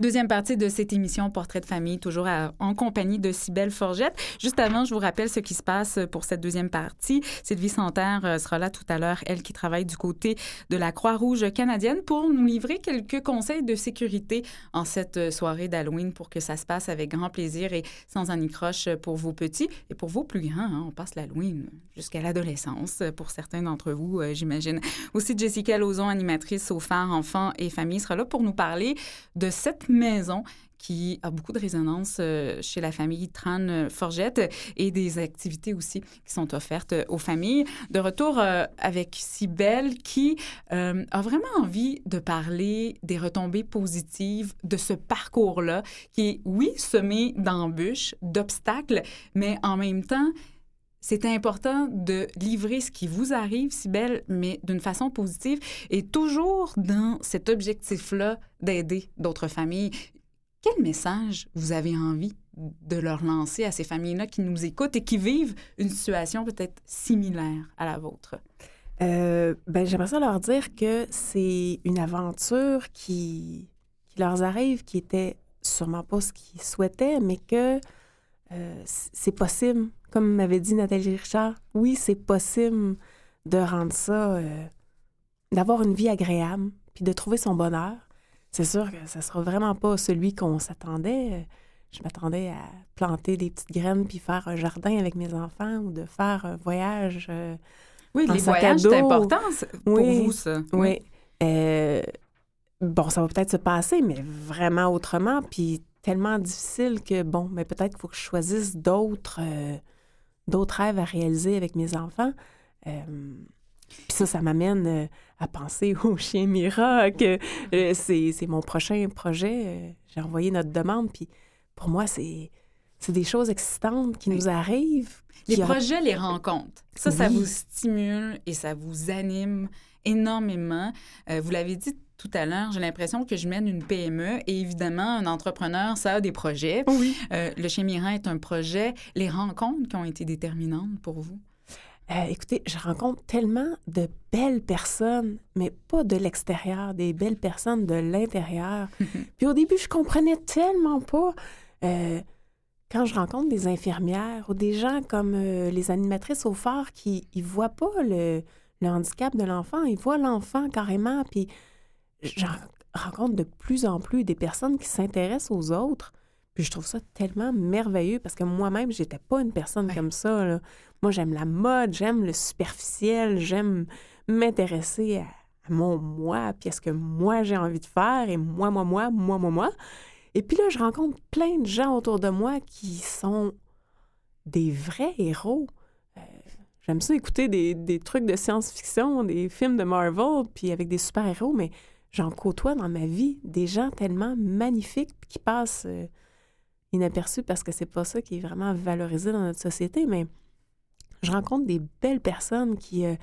Deuxième partie de cette émission Portrait de famille, toujours en compagnie de Cybelle Forgette. Juste avant, je vous rappelle ce qui se passe pour cette deuxième partie. Sylvie Santerre euh, sera là tout à l'heure, elle qui travaille du côté de la Croix-Rouge canadienne, pour nous livrer quelques conseils de sécurité en cette euh, soirée d'Halloween pour que ça se passe avec grand plaisir et sans anicroche pour vos petits et pour vos plus grands. hein. On passe l'Halloween jusqu'à l'adolescence pour certains d'entre vous, euh, j'imagine. Aussi, Jessica Lauzon, animatrice au phare enfants et familles, sera là pour nous parler de cette maison qui a beaucoup de résonance euh, chez la famille Tran Forgette et des activités aussi qui sont offertes euh, aux familles. De retour euh, avec Cybelle qui euh, a vraiment envie de parler des retombées positives de ce parcours-là qui est, oui, semé d'embûches, d'obstacles, mais en même temps, c'est important de livrer ce qui vous arrive, Sybelle, mais d'une façon positive et toujours dans cet objectif-là d'aider d'autres familles. Quel message vous avez envie de leur lancer à ces familles-là qui nous écoutent et qui vivent une situation peut-être similaire à la vôtre? Euh, ben, j'aimerais ça leur dire que c'est une aventure qui, leur arrive, qui était sûrement pas ce qu'ils souhaitaient, mais que euh, c'est possible. Comme m'avait dit Nathalie Richard, oui, c'est possible de rendre ça, euh, d'avoir une vie agréable, puis de trouver son bonheur. C'est sûr que ça sera vraiment pas celui qu'on s'attendait. Je m'attendais à planter des petites graines puis faire un jardin avec mes enfants ou de faire un voyage. euh, Oui, les sac voyages, c'est important pour Oui. vous, ça. Oui. Euh, bon, ça va peut-être se passer, mais vraiment autrement. Puis tellement difficile que, bon, mais peut-être qu'il faut que je choisisse d'autres euh, d'autres rêves à réaliser avec mes enfants. Euh, puis ça, ça m'amène euh, à penser au chien Mira, que euh, c'est mon prochain projet. Euh, J'ai envoyé notre demande, puis pour moi, c'est c'est des choses excitantes qui Oui. nous arrivent. Les projets, les rencontres, ça, ça vous stimule et ça vous anime énormément. Vous l'avez dit tout à l'heure, j'ai l'impression que je mène une PME et évidemment, un entrepreneur, ça a des projets. Oui. Euh, le Chien Miran est un projet. Les rencontres qui ont été déterminantes pour vous? Euh, écoutez, je rencontre tellement de belles personnes, mais pas de l'extérieur, des belles personnes de l'intérieur. Puis au début, je comprenais tellement pas. euh, quand je rencontre des infirmières ou des gens comme euh, les animatrices au phare qui ne voient pas le, le handicap de l'enfant, ils voient l'enfant carrément. Puis j'en rencontre de plus en plus des personnes qui s'intéressent aux autres. Puis je trouve ça tellement merveilleux parce que moi-même, j'étais pas une personne Ouais. comme ça. là. Moi, j'aime la mode, j'aime le superficiel, j'aime m'intéresser à, à mon moi, puis à ce que moi j'ai envie de faire, et moi, moi, moi, moi, moi, moi. Et puis là, je rencontre plein de gens autour de moi qui sont des vrais héros. Euh, J'aime ça écouter des, des trucs de science-fiction, des films de Marvel, puis avec des super-héros, mais j'en côtoie dans ma vie des gens tellement magnifiques qui passent euh, inaperçus parce que c'est pas ça qui est vraiment valorisé dans notre société, mais je rencontre des belles personnes qui, euh,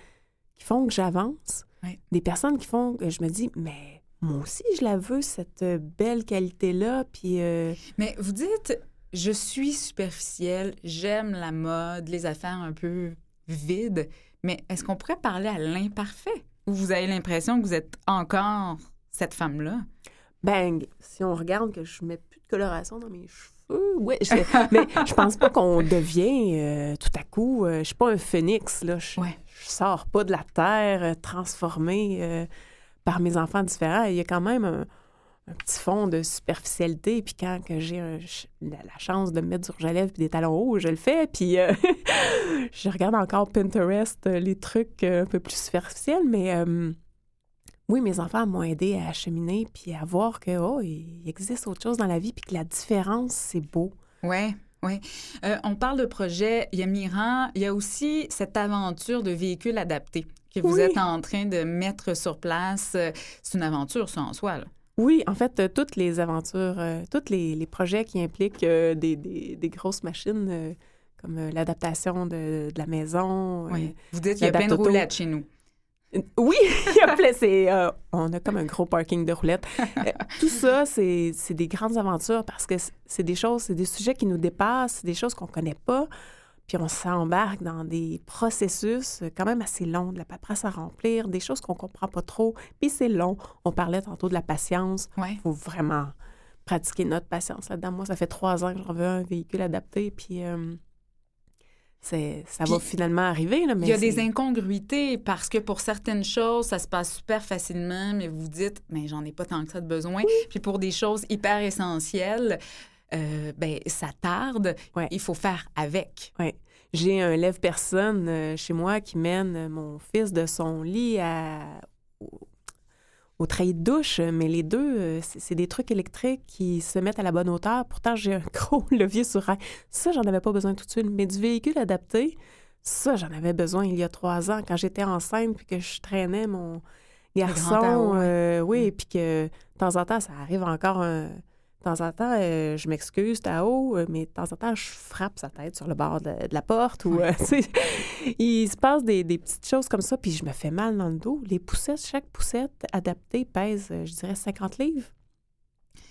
qui font que j'avance, des personnes qui font que je me dis, mais moi aussi, je la veux, cette euh, belle qualité-là, puis... euh, Mais vous dites, je suis superficielle, j'aime la mode, les affaires un peu vides, mais est-ce qu'on pourrait parler à l'imparfait? Ou vous avez l'impression que vous êtes encore cette femme-là? bang, si on regarde que je mets plus de coloration dans mes cheveux, je- mais je pense pas qu'on devient euh, tout à coup, euh, je suis pas un phénix là, je, Ouais. je sors pas de la terre euh, transformée par mes enfants différents. Il y a quand même un, un petit fond de superficialité, puis quand que j'ai la, la chance de me mettre du rouge à lèvres puis des talons hauts, je le fais, puis euh, je regarde encore Pinterest, euh, les trucs euh, un peu plus superficiels, mais euh, oui, mes enfants m'ont aidé à cheminer puis à voir que oh, il existe autre chose dans la vie puis que la différence c'est beau. Oui, oui. Euh, on parle de projet, il y a Miran, il y a aussi cette aventure de véhicule adapté que vous Oui. êtes en train de mettre sur place. C'est une aventure, ça, en soi. Là. Oui, en fait, euh, toutes les aventures, euh, tous les, les projets qui impliquent euh, des, des- des grosses machines comme l'adaptation de, de la maison. Oui. Vous dites qu'il y a plein de roulettes chez nous. Oui, il y a plein, c'est, on a comme un gros parking de roulettes. Tout ça, c'est des grandes aventures parce que c'est des choses, c'est des sujets qui nous dépassent, c'est des choses qu'on connaît pas. Puis on s'embarque dans des processus euh, quand même assez longs, de la paperasse à remplir, des choses qu'on comprend pas trop. Puis c'est long. On parlait tantôt de la patience. Il faut vraiment pratiquer notre patience là-dedans. Moi, ça fait trois ans que j'en veux un véhicule adapté, puis euh, ça va finalement arriver. Là, mais Il y a des incongruités parce que pour certaines choses, ça se passe super facilement, mais vous dites, mais j'en ai pas tant que ça de besoin. Puis pour des choses hyper essentielles, euh, ben ça tarde. Ouais. Il faut faire avec. J'ai un lève-personne euh, chez moi qui mène euh, mon fils de son lit à, au, au treillis de douche, mais les deux, euh, c'est des trucs électriques qui se mettent à la bonne hauteur. Pourtant, j'ai un gros levier sur rail. Ça, j'en avais pas besoin tout de suite. Mais du véhicule adapté, ça, j'en avais besoin il y a trois ans, quand j'étais enceinte puis que je traînais mon garçon. ouais. oui, Mm. puis que de temps en temps, ça arrive encore un... De temps en temps, euh, je m'excuse, Tao, euh, mais de temps en temps, je frappe sa tête sur le bord de, de la porte. Ou, euh, il se passe des, des petites choses comme ça, puis je me fais mal dans le dos. Les poussettes, chaque poussette adaptée pèse, euh, je dirais, 50 livres.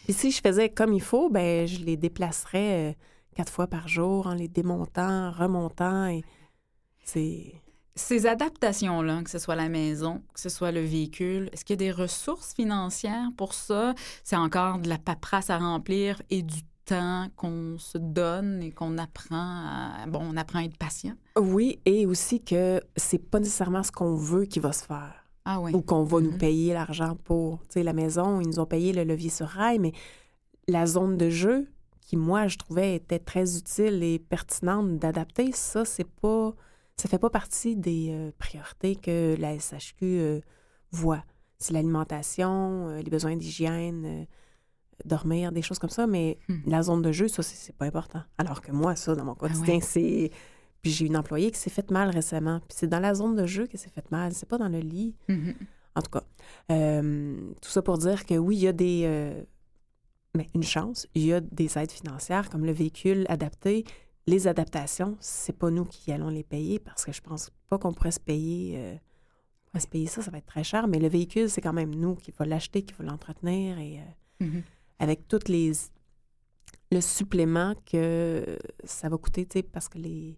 Puis si je faisais comme il faut, ben je les déplacerais quatre fois par jour en les démontant, remontant. Et c'est... Ces adaptations-là, que ce soit la maison, que ce soit le véhicule, est-ce qu'il y a des ressources financières pour ça? C'est encore de la paperasse à remplir et du temps qu'on se donne et qu'on apprend à... Bon, on apprend à être patient? Oui, et aussi que c'est pas nécessairement ce qu'on veut qui va se faire. Ah oui. ou qu'on va nous Mhm. payer l'argent pour. Tu sais, la maison, ils nous ont payé le levier sur rail, mais la zone de jeu, qui, moi, je trouvais était très utile et pertinente d'adapter, ça, c'est pas. Ça fait pas partie des euh, priorités que la SHQ euh, voit. C'est l'alimentation, euh, les besoins d'hygiène, dormir, des choses comme ça, mais Hmm. la zone de jeu, ça, c'est pas important. Alors que moi, ça, dans mon quotidien, ouais. c'est... Puis j'ai une employée qui s'est faite mal récemment. Puis c'est dans la zone de jeu qu'elle s'est faite mal, c'est pas dans le lit. Mhm. En tout cas, tout ça pour dire que oui, il y a des... mais une chance, il y a des aides financières comme le véhicule adapté. Les adaptations, c'est pas nous qui allons les payer parce que je pense pas qu'on pourrait se payer... euh, on pourrait se payer ça, ça va être très cher, mais le véhicule, c'est quand même nous qui va l'acheter, qui va l'entretenir et... euh, Mhm. avec toutes les le supplément que ça va coûter, tu sais, parce que les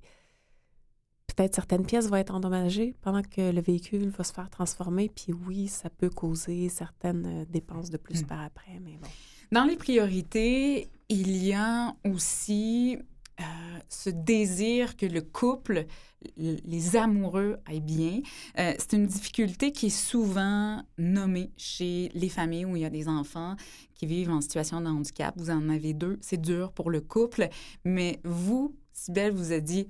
peut-être certaines pièces vont être endommagées pendant que le véhicule va se faire transformer, puis oui, ça peut causer certaines euh, dépenses de plus Mm. par après, mais bon. Dans les priorités, il y a aussi euh, ce désir que le couple, les amoureux aillent bien. Euh, c'est une difficulté qui est souvent nommée chez les familles où il y a des enfants qui vivent en situation de handicap. Vous en avez deux, c'est dur pour le couple, mais vous, Sybelle, vous a dit,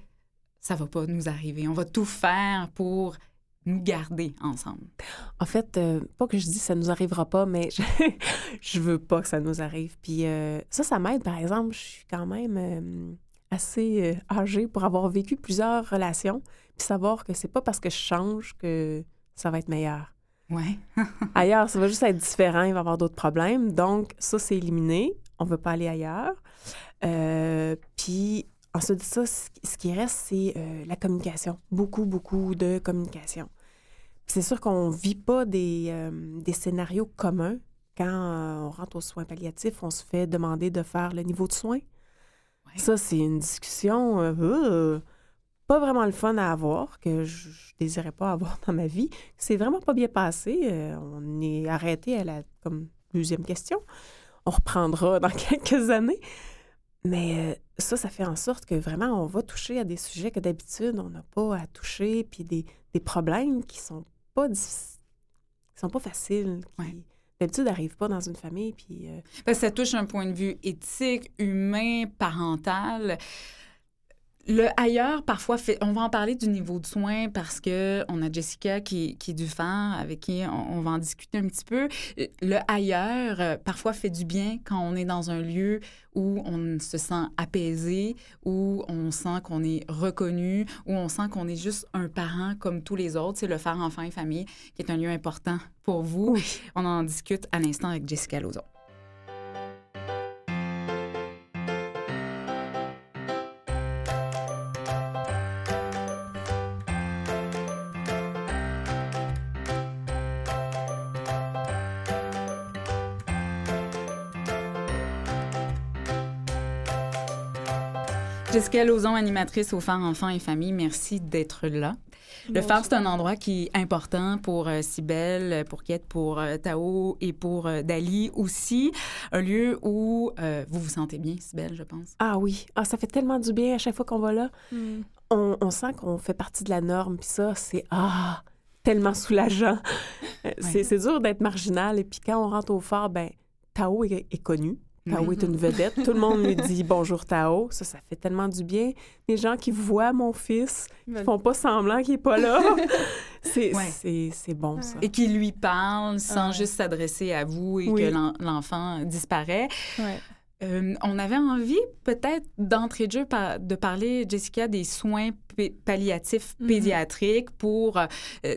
ça va pas nous arriver. On va tout faire pour nous garder ensemble. En fait, euh, pas que je dis ça nous arrivera pas, mais je, je veux pas que ça nous arrive. Puis euh, ça, ça m'aide, par exemple, je suis quand même assez euh, âgée pour avoir vécu plusieurs relations, puis savoir que c'est pas parce que je change que ça va être meilleur. Ouais. Ailleurs, ça va juste être différent, il va y avoir d'autres problèmes. Donc, ça, c'est éliminé. On ne veut pas aller ailleurs. Euh, puis, ensuite de ça, ce qui- reste, c'est euh, la communication. Beaucoup, beaucoup de communication. C'est sûr qu'on ne vit pas des, euh, des scénarios communs. Quand on rentre aux soins palliatifs, on se fait demander de faire le niveau de soins. Ça, c'est une discussion euh, pas vraiment le fun à avoir, que je, je désirais pas avoir dans ma vie. C'est vraiment pas bien passé. Euh, on est arrêté à la comme deuxième question. On reprendra dans quelques années. Mais euh, ça, ça fait en sorte que vraiment, on va toucher à des sujets que d'habitude, on n'a pas à toucher, puis des, des problèmes qui sont pas qui sont pas faciles, Ouais. D'habitude n'arrivent pas dans une famille. Puis euh, que ça touche un point de vue éthique, humain, parental. Le ailleurs, parfois, fait, on va en parler du niveau de soins parce que on a Jessica qui, qui est du phare, avec qui on, on va en discuter un petit peu. Le ailleurs, euh, parfois, fait du bien quand on est dans un lieu où on se sent apaisé, où on sent qu'on est reconnu, où on sent qu'on est juste un parent comme tous les autres. C'est le phare enfant et famille qui est un lieu important pour vous. On en discute à l'instant avec Jessica Lozon. Jessica Lauzon, animatrice au Phare Enfants et Famille, merci d'être là. Le Phare, c'est un endroit qui est important pour euh, Cybèle, pour Kiet, pour euh, Tao et pour euh, Dali aussi. Un lieu où euh, vous vous sentez bien, Cybèle, je pense. ah oui, ah, ça fait tellement du bien à chaque fois qu'on va là. Hmm. on, on sent qu'on fait partie de la norme, puis ça, c'est ah, tellement soulageant. Euh, c'est, dur d'être marginal, et puis quand on rentre au phare, ben Tao est, est connu. Tao est une vedette. Tout le monde lui dit bonjour Tao. Ça, ça fait tellement du bien. Les gens qui voient mon fils, qui font pas semblant qu'il est pas là. c'est, Ouais. c'est, c'est bon, ça. Et qui lui parle sans ouais. juste s'adresser à vous et Oui. que l'en- l'enfant disparaît. Ouais. Euh, on avait envie peut-être d'entrée de jeu par- de parler, Jessica, des soins palliatifs Mhm. pédiatriques pour euh,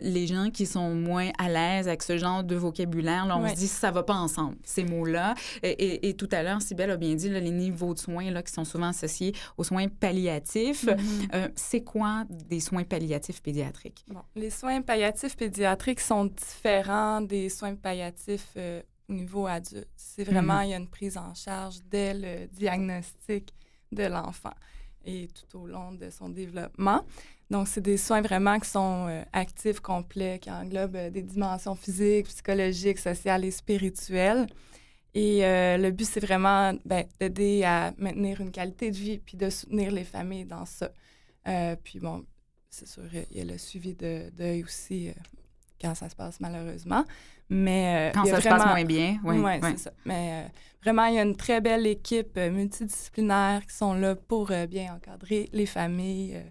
les gens qui sont moins à l'aise avec ce genre de vocabulaire. Là, on Ouais. se dit ça va pas ensemble, ces mots-là. Et, et- et tout à l'heure, Sybelle a bien dit là, les niveaux de soins là, qui sont souvent associés aux soins palliatifs. Mhm. Euh, C'est quoi des soins palliatifs pédiatriques? Bon, les soins palliatifs pédiatriques sont différents des soins palliatifs au niveau adulte. C'est vraiment, il y a une prise en charge dès le diagnostic de l'enfant et tout au long de son développement. Donc, c'est des soins vraiment qui sont euh, actifs, complets, qui englobent euh, des dimensions physiques, psychologiques, sociales et spirituelles. Et euh, le but, c'est vraiment ben, d'aider à maintenir une qualité de vie puis de soutenir les familles dans ça. Puis bon, c'est sûr, il y a le suivi de deuil aussi quand ça se passe malheureusement. Mais euh, Quand ça se vraiment... passe moins bien, oui. Ouais, c'est ça. Mais euh, vraiment, il y a une très belle équipe euh, multidisciplinaire qui sont là pour euh, bien encadrer les familles euh,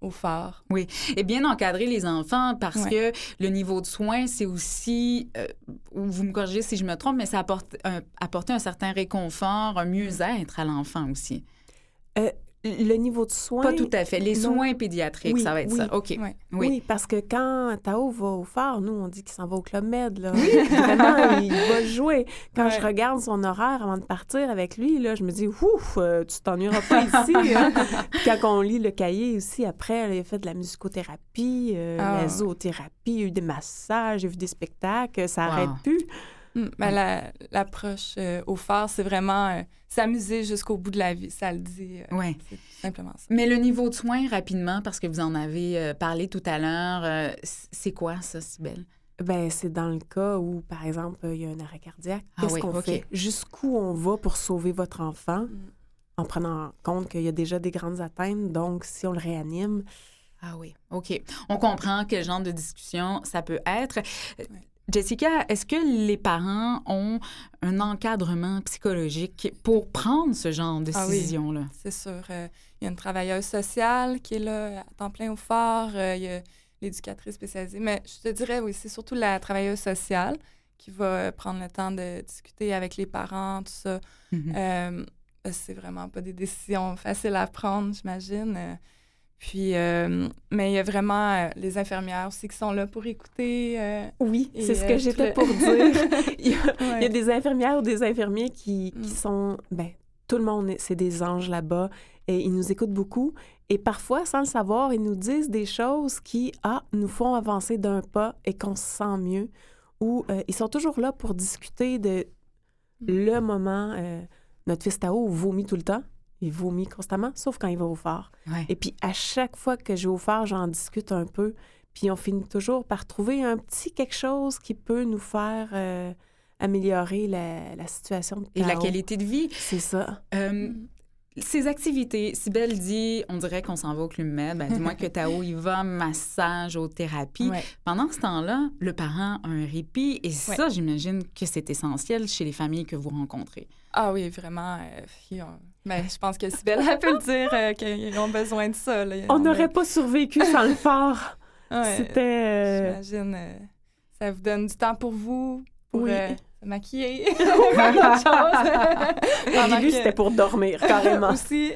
au phare. Oui, et bien encadrer les enfants parce Ouais. que le niveau de soins, c'est aussi, euh, vous me corrigez si je me trompe, mais ça apporte un, apporter un certain réconfort, un mieux-être à l'enfant aussi. Le niveau de soins... Pas tout à fait. Les non. soins pédiatriques, Oui, ça va être oui. ça. OK. Oui. Oui. parce que quand Tao va au phare, nous, on dit qu'il s'en va au Club Med. Là. Vraiment, il va jouer. Quand Ouais. je regarde son horaire avant de partir avec lui, là, je me dis, ouf, euh, tu t'ennuieras pas ici. hein. Puis quand on lit le cahier aussi, après, il a fait de la musicothérapie, euh, Ah. la zoothérapie, il y a eu des massages, il y a eu des spectacles, ça Wow. n'arrête plus. Mm, ben, la- L'approche euh, au phare, c'est vraiment euh, s'amuser jusqu'au bout de la vie. Ça le dit. euh, Ouais. C'est tout simplement ça. Mais le niveau de soins, rapidement, parce que vous en avez euh, parlé tout à l'heure, euh, c'est quoi ça, Sybelle? Ben, c'est dans le cas où, par exemple, il y a un arrêt cardiaque. Ah Qu'est-ce oui, qu'on fait? Jusqu'où on va pour sauver votre enfant Mm. en prenant en compte qu'il y a déjà des grandes atteintes. Donc, si on le réanime, Ah oui, OK. On comprend quel genre de discussion ça peut être. Jessica, est-ce que les parents ont un encadrement psychologique pour prendre ce genre de Ah oui. décision-là? C'est sûr. euh, il y a une travailleuse sociale qui est là à temps plein au phare. euh, il y a l'éducatrice spécialisée. Mais je te dirais, oui, c'est surtout la travailleuse sociale qui va prendre le temps de discuter avec les parents, tout ça. Mhm. Euh, c'est vraiment pas des décisions faciles à prendre, j'imagine. Puis, euh, mais il y a vraiment euh, les infirmières aussi qui sont là pour écouter. euh, oui, c'est ce que j'étais le- pour dire. il, y a, il y a ouais. des infirmières ou des infirmiers qui, qui Mm. sont... Ben, tout le monde, est- c'est des anges là-bas et ils nous écoutent beaucoup. Et parfois, sans le savoir, ils nous disent des choses qui, ah, nous font avancer d'un pas et qu'on se sent mieux. Ou ils sont toujours là pour discuter de le moment. notre fils Tao vomit tout le temps. Il vomit constamment, sauf quand il va au phare. Ouais. Et puis, à chaque fois que je vais au phare, j'en discute un peu. Puis, on finit toujours par trouver un petit quelque chose qui peut nous faire euh, améliorer la, la situation de Et la qualité de vie. C'est ça. Euh, ces activités, Sybelle dit, on dirait qu'on s'en va au Club Med, ben, dis-moi que Tao y va, massage, aux thérapies. Ouais. Pendant ce temps-là, le parent a un répit et Ouais. ça, j'imagine que c'est essentiel chez les familles que vous rencontrez. Ah oui, vraiment. euh, ben, je pense que Sybelle elle peut le dire euh, qu'ils ont besoin de ça. là. On a- n'aurait pas survécu sans le phare. Ouais, C'était... euh, J'imagine. euh, ça vous donne du temps pour vous, pour Oui. euh, se maquiller. Au début, que- c'était pour dormir, carrément. Aussi.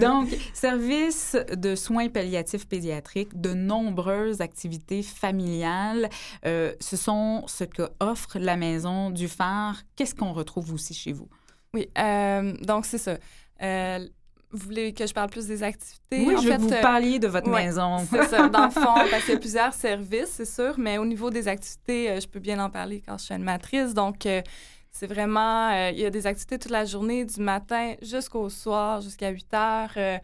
Donc, service de soins palliatifs pédiatriques, de nombreuses activités familiales, euh, ce sont ce que offre la maison du phare. Qu'est-ce qu'on retrouve aussi chez vous? Oui, euh, donc c'est ça. Euh, vous voulez que je parle plus des activités? Oui, En je veux fait, que vous euh, parliez de votre ouais, maison. C'est ça, dans le fond, parce qu'il y a plusieurs services, c'est sûr, mais au niveau des activités, je peux bien en parler quand je suis animatrice. Donc, c'est vraiment, il y a des activités toute la journée, du matin jusqu'au soir, jusqu'à 8 heures.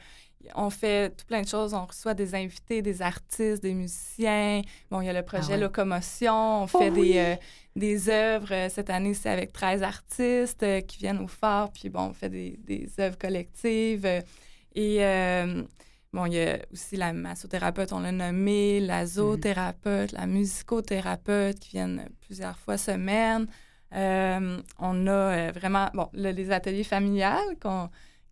On fait tout plein de choses. On reçoit des invités, des artistes, des musiciens. Bon, il y a le projet Ah ouais. Locomotion. On Oh fait oui! des, euh, des œuvres. Euh, Cette année, c'est avec 13 artistes euh, qui viennent au phare. Puis bon, on fait des, des œuvres collectives. Euh, Et bon, il y a aussi la massothérapeute, on l'a nommé, la zoothérapeute, la musicothérapeute qui viennent plusieurs fois semaine. Euh, on a vraiment, bon, le- les ateliers familiales qu'on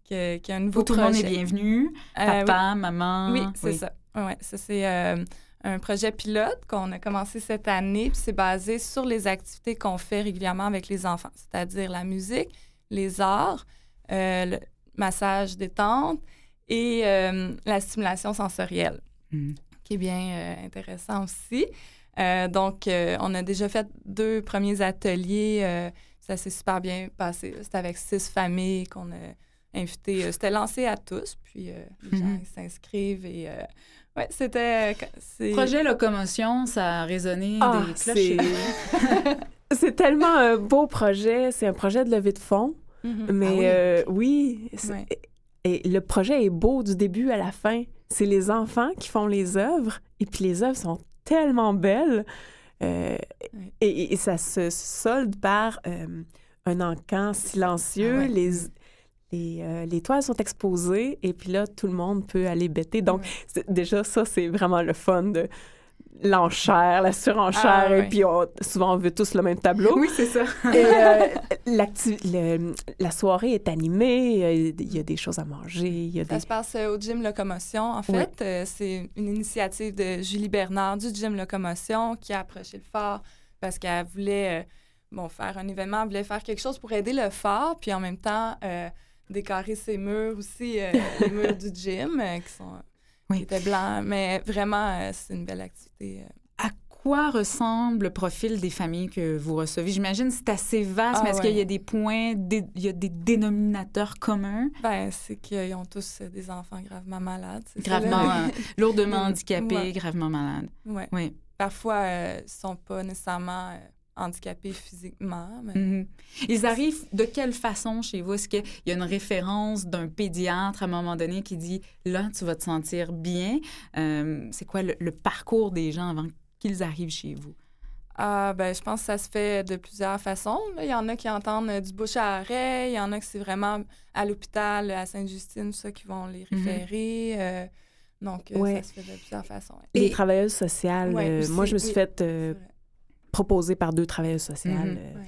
que- qui a un nouveau Où tout le monde est projet. bienvenu. Euh, oui. Papa, maman. Oui, c'est ça. Ouais, ça, c'est euh, un projet pilote qu'on a commencé cette année, puis c'est basé sur les activités qu'on fait régulièrement avec les enfants, c'est-à-dire la musique, les arts, euh, le massage détente et euh, la stimulation sensorielle, Mhm. qui est bien euh, intéressant aussi. Euh, donc, on a déjà fait deux premiers ateliers. ça s'est super bien passé. C'était avec six familles qu'on a invitées. C'était lancé à tous, puis les gens Mhm. ils s'inscrivent et... ouais, c'était... euh, Projet Locomotion, ça a résonné Ah, des c'est... tellement un beau projet. C'est un projet de levée de fonds. Mhm. Mais Ah oui? euh, oui, Ouais. et le projet est beau du début à la fin. C'est les enfants qui font les œuvres, et puis les œuvres sont tellement belles. Euh, et, et ça se solde par euh, un encan silencieux. Ah ouais. Les, les, euh, les toiles sont exposées, et puis là, tout le monde peut aller bêter. Donc, Ouais. déjà, ça, c'est vraiment le fun de l'enchère, la surenchère, Ah, et puis on- souvent on veut tous le même tableau. Oui, c'est ça. Et euh, le- la soirée est animée, il y a des choses à manger, il y a Ça des... se passe euh, au Gym Locomotion, en fait. C'est une initiative de Julie Bernard du Gym Locomotion qui a approché le phare parce qu'elle voulait bon, faire un événement, elle voulait faire quelque chose pour aider le phare, puis en même temps euh, décorer ses murs aussi, euh, les murs du gym euh, qui, sont, Oui. qui étaient blancs. Mais vraiment, euh, c'est une belle activité. euh. À quoi ressemble le profil des familles que vous recevez? J'imagine que c'est assez vaste, Ah, mais est-ce qu'il y a des points, des- il y a des dénominateurs communs? Ben, c'est qu'ils ont tous euh, des enfants gravement malades. ça, Gravement, euh, lourdement handicapés, Ouais. gravement malades. Ouais. Oui. Parfois, euh, ils ne sont pas nécessairement euh, handicapés physiquement, mais Mhm. Ils arrivent de quelle façon chez vous? Est-ce qu'il y a une référence d'un pédiatre à un moment donné qui dit là, tu vas te sentir bien? Euh, c'est quoi le, le parcours des gens avant qu'ils arrivent chez vous? Ah, ben, je pense que ça se fait de plusieurs façons. là. Il y en a qui entendent euh, du bouche à oreille, il y en a que c'est vraiment à l'hôpital, à Sainte-Justine, ça, qui vont les Mhm. référer. euh, donc, euh, Ouais. ça se fait de plusieurs façons. ouais. Les Et- travailleuses sociales, Ouais, euh, moi je me suis oui, faite euh, proposer par deux travailleuses sociales. Mhm. euh, Ouais.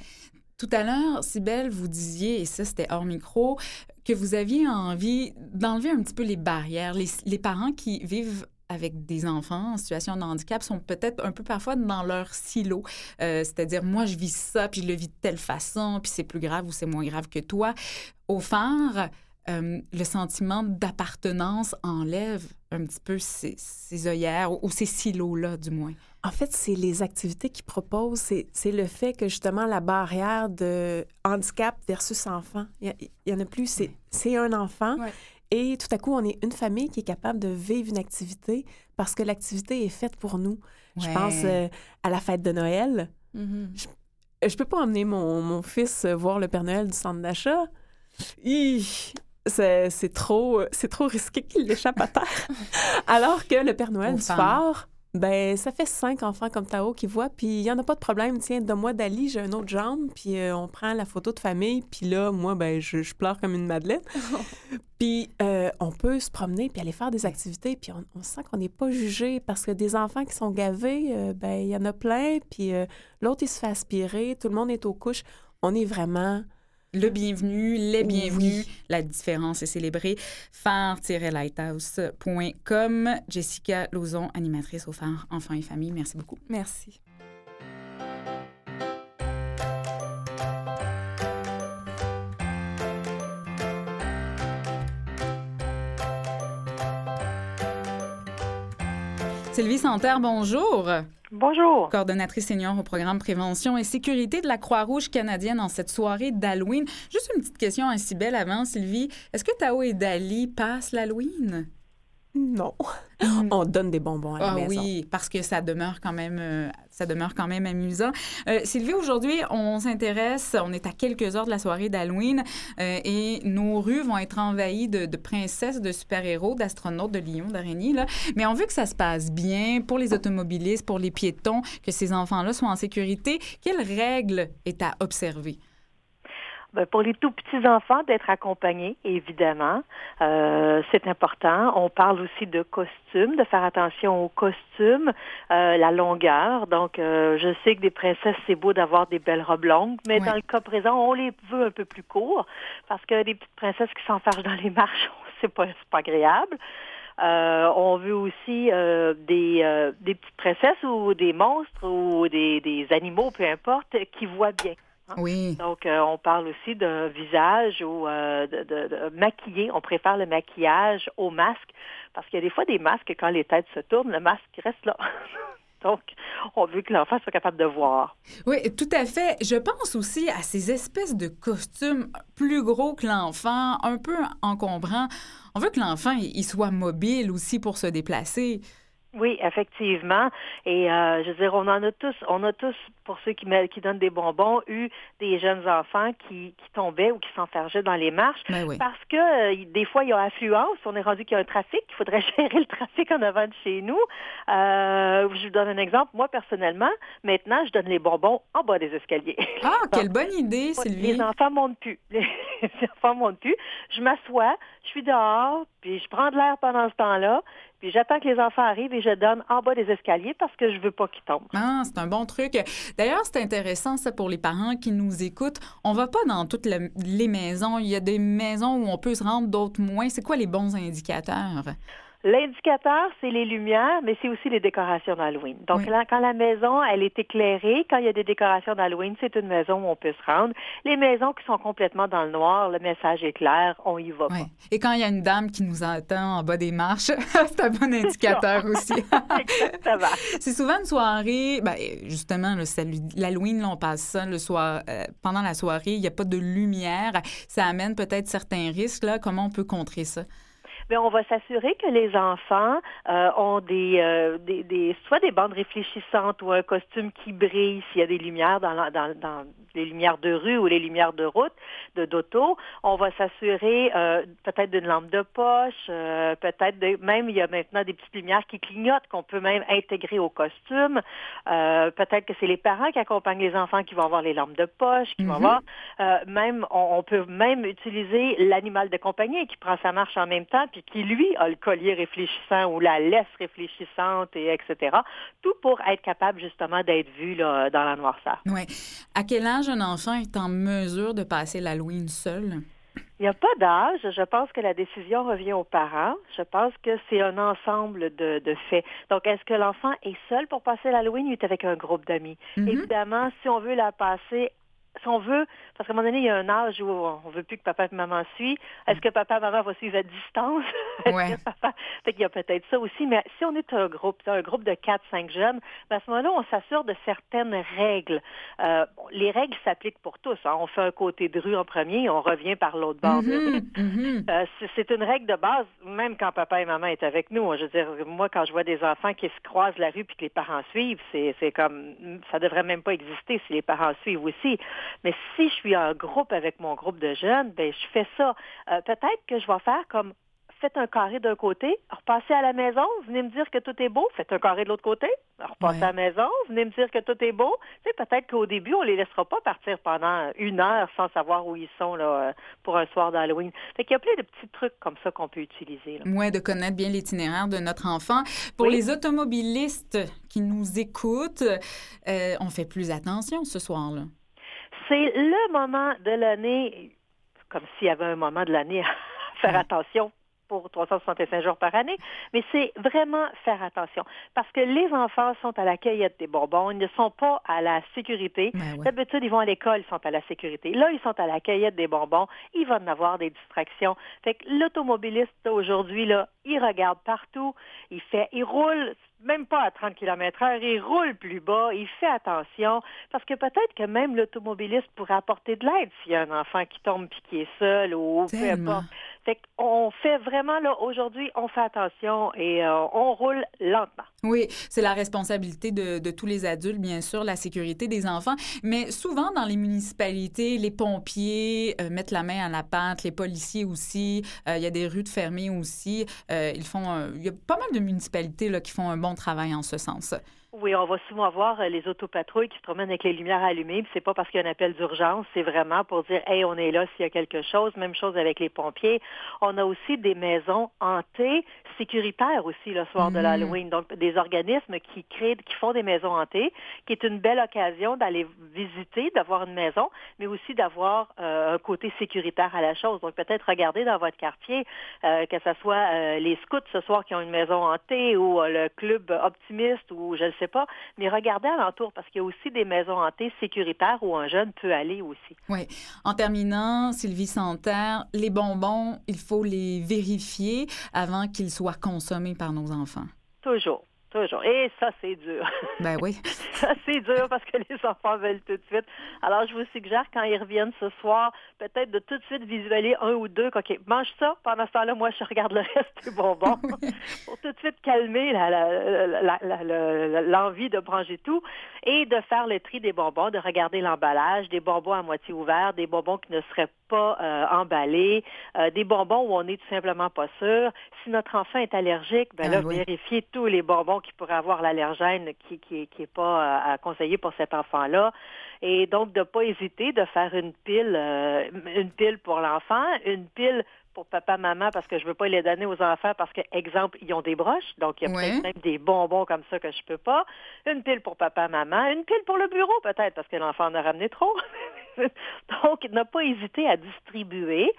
Tout à l'heure, Sybelle, vous disiez, et ça c'était hors micro, que vous aviez envie d'enlever un petit peu les barrières. Les, les parents qui vivent avec des enfants en situation de handicap sont peut-être un peu parfois dans leur silo. Euh, C'est-à-dire, moi, je vis ça, puis je le vis de telle façon, puis c'est plus grave ou c'est moins grave que toi. Au phare, euh, le sentiment d'appartenance enlève un petit peu ces, ces œillères ou, ou ces silos-là, du moins. En fait, c'est les activités qu'ils proposent, c'est c'est le fait que justement la barrière de handicap versus enfant, il y, en a plus, c'est c'est un enfant. Ouais. Et tout à coup, on est une famille qui est capable de vivre une activité parce que l'activité est faite pour nous. Je Ouais. pense euh, à la fête de Noël. Mhm. Euh, Je peux pas emmener mon, mon fils voir le Père Noël du centre d'achat. C'est c'est trop, c'est trop risqué qu'il l'échappe à terre. Alors que le Père Noël Aux du femmes. phare, ben ça fait cinq enfants comme Tao qui voient, puis il y en a pas de problème. Tiens, donne-moi Dali, j'ai une autre jambe, puis euh, on prend la photo de famille, puis là, moi, ben je, je pleure comme une madeleine. puis euh, on peut se promener, puis aller faire des activités, puis on, on sent qu'on n'est pas jugé parce que des enfants qui sont gavés, euh, ben il y en a plein, puis l'autre il se fait aspirer, tout le monde est aux couches. On est vraiment Le bienvenu, les bienvenus, Oui. la différence est célébrée. phare-lighthouse.com. Jessica Lauzon, animatrice au phare Enfants et Famille, merci beaucoup. Merci. Sylvie Santerre, bonjour. Bonjour. Coordonnatrice senior au programme Prévention et Sécurité de la Croix-Rouge canadienne en cette soirée d'Halloween. Juste une petite question à Cybelle avant, Sylvie. Est-ce que Tao et Dali passent l'Halloween? Non. on donne des bonbons à la Ah maison. oui, parce que ça demeure quand même, euh, ça demeure quand même amusant. Euh, Sylvie, aujourd'hui, on s'intéresse, on est à quelques heures de la soirée d'Halloween euh, et nos rues vont être envahies de, de princesses, de super-héros, d'astronautes, de lions, d'araignées. Mais on veut que ça se passe bien pour les automobilistes, pour les piétons, que ces enfants-là soient en sécurité. Quelle règle est à observer? Ben, pour les tout petits enfants, d'être accompagnés, évidemment, Euh, c'est important. On parle aussi de costumes, de faire attention aux costumes, euh, la longueur. Donc, euh, je sais que des princesses, c'est beau d'avoir des belles robes longues, mais dans le cas présent, on les veut un peu plus courts parce que les petites princesses qui s'enfargent dans les marches, c'est pas, c'est pas agréable. Euh, on veut aussi euh, des, euh, des petites princesses ou des monstres ou des, des animaux, peu importe, qui voient bien. Oui. Donc, euh, on parle aussi d'un visage ou euh, de, de- de maquillé. On préfère le maquillage au masque parce qu'il y a des fois des masques, quand les têtes se tournent, le masque reste là. Donc, on veut que l'enfant soit capable de voir. Oui, tout à fait. Je pense aussi à ces espèces de costumes plus gros que l'enfant, un peu encombrants. On veut que l'enfant il soit mobile aussi pour se déplacer. Oui, effectivement. Et euh, je veux dire, on en a tous, on a tous, pour ceux qui, qui donnent des bonbons, eu des jeunes enfants qui, qui tombaient ou qui s'enfargeaient dans les marches. Ben oui. Parce que euh, des fois, il y a affluence. On est rendu qu'il y a un trafic. Il faudrait gérer le trafic en avant de chez nous. Euh, je vous donne un exemple. Moi, personnellement, maintenant, je donne les bonbons en bas des escaliers. Ah, quelle bonne idée, Sylvie. Les enfants montent plus. Les enfants montent plus. Je m'assois, je suis dehors, puis je prends de l'air pendant ce temps-là. Puis j'attends que les enfants arrivent et je donne en bas des escaliers parce que je veux pas qu'ils tombent. Ah, c'est un bon truc. D'ailleurs, c'est intéressant ça pour les parents qui nous écoutent. On va pas dans toutes les maisons. Il y a des maisons où on peut se rendre, d'autres moins. C'est quoi les bons indicateurs? L'indicateur, c'est les lumières, mais c'est aussi les décorations d'Halloween. Donc, là, quand la maison, elle est éclairée, quand il y a des décorations d'Halloween, c'est une maison où on peut se rendre. Les maisons qui sont complètement dans le noir, le message est clair, on y va pas. Et quand il y a une dame qui nous attend en bas des marches, c'est un bon indicateur aussi. Exactement. c'est souvent une soirée, ben, justement, l'Halloween, on passe ça le soir, euh, pendant la soirée, il n'y a pas de lumière. Ça amène peut-être certains risques. Là. Comment on peut contrer ça? Bien, on va s'assurer que les enfants euh, ont des, euh, des, des, soit des bandes réfléchissantes ou un costume qui brille s'il y a des lumières dans, la, dans, dans les lumières de rue ou les lumières de route, de d'auto. On va s'assurer euh, peut-être d'une lampe de poche, euh, peut-être même il y a maintenant des petites lumières qui clignotent qu'on peut même intégrer au costume. Euh, peut-être que c'est les parents qui accompagnent les enfants qui vont avoir les lampes de poche, qui vont avoir mm-hmm. même on, on, peut même utiliser l'animal de compagnie qui prend sa marche en même temps puis qui lui a le collier réfléchissant ou la laisse réfléchissante et etc. Tout pour être capable justement d'être vu là, dans la noirceur. Ouais. À quel âge un enfant est en mesure de passer l'Halloween seul? Il n'y a pas d'âge. Je pense que la décision revient aux parents. Je pense que c'est un ensemble de, de faits. Donc, est-ce que l'enfant est seul pour passer l'Halloween ou est avec un groupe d'amis? Mm-hmm. Évidemment, si on veut la passer si on veut, parce qu'à un moment donné, il y a un âge où on veut plus que papa et maman suivent. Est-ce que papa et maman vont suivre à distance? Ouais. Fait qu'il y a peut-être ça aussi. Mais si on est un groupe, un groupe de 4-5 jeunes, ben à ce moment-là, on s'assure de certaines règles. Euh, les règles s'appliquent pour tous. Hein. On fait un côté de rue en premier, on revient par l'autre bord de rue. Mm-hmm. Euh, c'est une règle de base, même quand papa et maman est avec nous. Je veux dire, moi, quand je vois des enfants qui se croisent la rue puis que les parents suivent, c'est comme ça devrait même pas exister si les parents suivent aussi. Mais si je suis en groupe avec mon groupe de jeunes, ben je fais ça. Euh, peut-être que je vais faire comme faites un carré d'un côté, repassez à la maison, venez me dire que tout est beau, faites un carré de l'autre côté, repassez à la maison, venez me dire que tout est beau. Tu sais, peut-être qu'au début, on les laissera pas partir pendant une heure sans savoir où ils sont là, euh, pour un soir d'Halloween. Fait qu'il y a plein de petits trucs comme ça qu'on peut utiliser. Oui, de connaître bien l'itinéraire de notre enfant. Pour les automobilistes qui nous écoutent, euh, on fait plus attention ce soir-là. C'est le moment de l'année, comme s'il y avait un moment de l'année à faire attention pour 365 jours par année, mais c'est vraiment faire attention parce que les enfants sont à la cueillette des bonbons, ils ne sont pas à la sécurité. Ben D'habitude, ils vont à l'école, ils sont à la sécurité. Là, ils sont à la cueillette des bonbons, ils vont en avoir des distractions. Fait que l'automobiliste aujourd'hui là, il regarde partout, il fait, il roule même pas à 30 km heure, il roule plus bas, il fait attention, parce que peut-être que même l'automobiliste pourrait apporter de l'aide s'il y a un enfant qui tombe puis qui est seul ou peu importe. Fait qu'on fait vraiment, là, aujourd'hui, on fait attention et euh, on roule lentement. Oui, c'est la responsabilité de, tous les adultes, bien sûr, la sécurité des enfants. Mais souvent, dans les municipalités, les pompiers euh, mettent la main à la pâte, les policiers aussi. Euh, il y a des rues fermées aussi. ils font, il y a pas mal de municipalités là, qui font un bon travail en ce sens. Oui, on va souvent voir euh, les autopatrouilles qui se promènent avec les lumières allumées. C'est pas parce qu'il y a un appel d'urgence, c'est vraiment pour dire, hey, on est là s'il y a quelque chose. Même chose avec les pompiers. On a aussi des maisons hantées, sécuritaires aussi le soir de mmh. l'Halloween. Donc des organismes qui créent, qui font des maisons hantées, qui est une belle occasion d'aller visiter, d'avoir une maison, mais aussi d'avoir euh, un côté sécuritaire à la chose. Donc peut-être regarder dans votre quartier euh, que ce soit euh, les scouts ce soir qui ont une maison hantée ou le club optimiste ou je ne sais pas, mais regardez alentour parce qu'il y a aussi des maisons hantées sécuritaires où un jeune peut aller aussi. Oui. En terminant, Sylvie Santerre, les bonbons, il faut les vérifier avant qu'ils soient consommés par nos enfants. Toujours. Toujours. Et ça, c'est dur. Ben oui. ça, c'est dur parce que les enfants veulent tout de suite. Alors, je vous suggère, quand ils reviennent ce soir, peut-être de tout de suite visualiser un ou deux. OK, mange ça. Pendant ce temps-là, moi, je regarde le reste des bonbons. pour tout de suite calmer l'envie de manger tout et de faire le tri des bonbons, de regarder l'emballage, des bonbons à moitié ouverts, des bonbons qui ne seraient pas euh, emballés, euh, des bonbons où on n'est tout simplement pas sûr. Si notre enfant est allergique, ben là, vérifiez tous les bonbons il pourrait avoir l'allergène qui qui qui est pas euh, conseillé pour cet enfant-là. Et donc de ne pas hésiter de faire une pile, euh, une pile pour l'enfant, une pile pour papa, maman, parce que je veux pas les donner aux enfants parce que, exemple, ils ont des broches, donc il y a peut-être même des bonbons comme ça que je peux pas. Une pile pour papa, maman, une pile pour le bureau peut-être parce que l'enfant en a ramené trop. donc, n'a pas hésité à distribuer.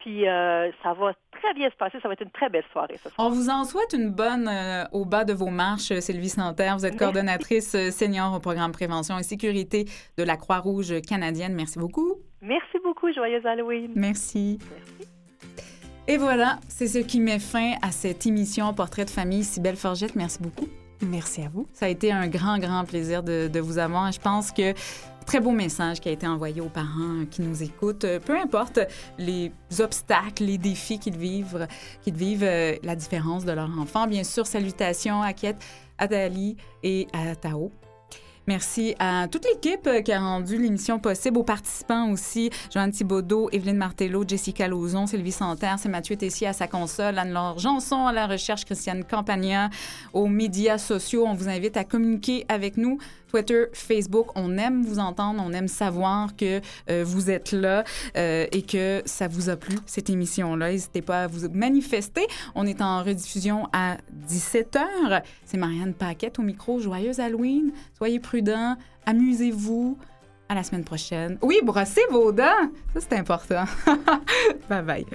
Puis euh, ça va très bien se passer. Ça va être une très belle soirée ce soir. On vous en souhaite une bonne euh, au bas de vos marches, Sylvie Santerre. Vous êtes coordonnatrice euh, senior au programme prévention et sécurité de la Croix-Rouge canadienne. Merci beaucoup. Merci beaucoup. Joyeuse Halloween. Merci. Merci. Et voilà, c'est ce qui met fin à cette émission Portrait de famille. Sybelle Forgette, merci beaucoup. Merci à vous. Ça a été un grand, grand plaisir de, vous avoir. Je pense que très beau message qui a été envoyé aux parents qui nous écoutent. Peu importe les obstacles, les défis qu'ils vivent, qu'ils vivent euh, la différence de leur enfant. Bien sûr, salutations à Kiet, à Dali et à Tao. Merci à toute l'équipe euh, qui a rendu l'émission possible, aux participants aussi, Joanne Thibaudot, Evelyne Martello, Jessica Lauzon, Sylvie Santerre, c'est Mathieu Tessier à sa console, Anne-Laure Janson à la recherche, Christiane Campagna, aux médias sociaux. On vous invite à communiquer avec nous. Twitter, Facebook, on aime vous entendre, on aime savoir que euh, vous êtes là euh, et que ça vous a plu, cette émission-là. N'hésitez pas à vous manifester. On est en rediffusion à 17h. C'est Marianne Paquette au micro. Joyeuse Halloween. Soyez prudents. Amusez-vous. À la semaine prochaine. Oui, brossez vos dents. Ça, c'est important. bye bye.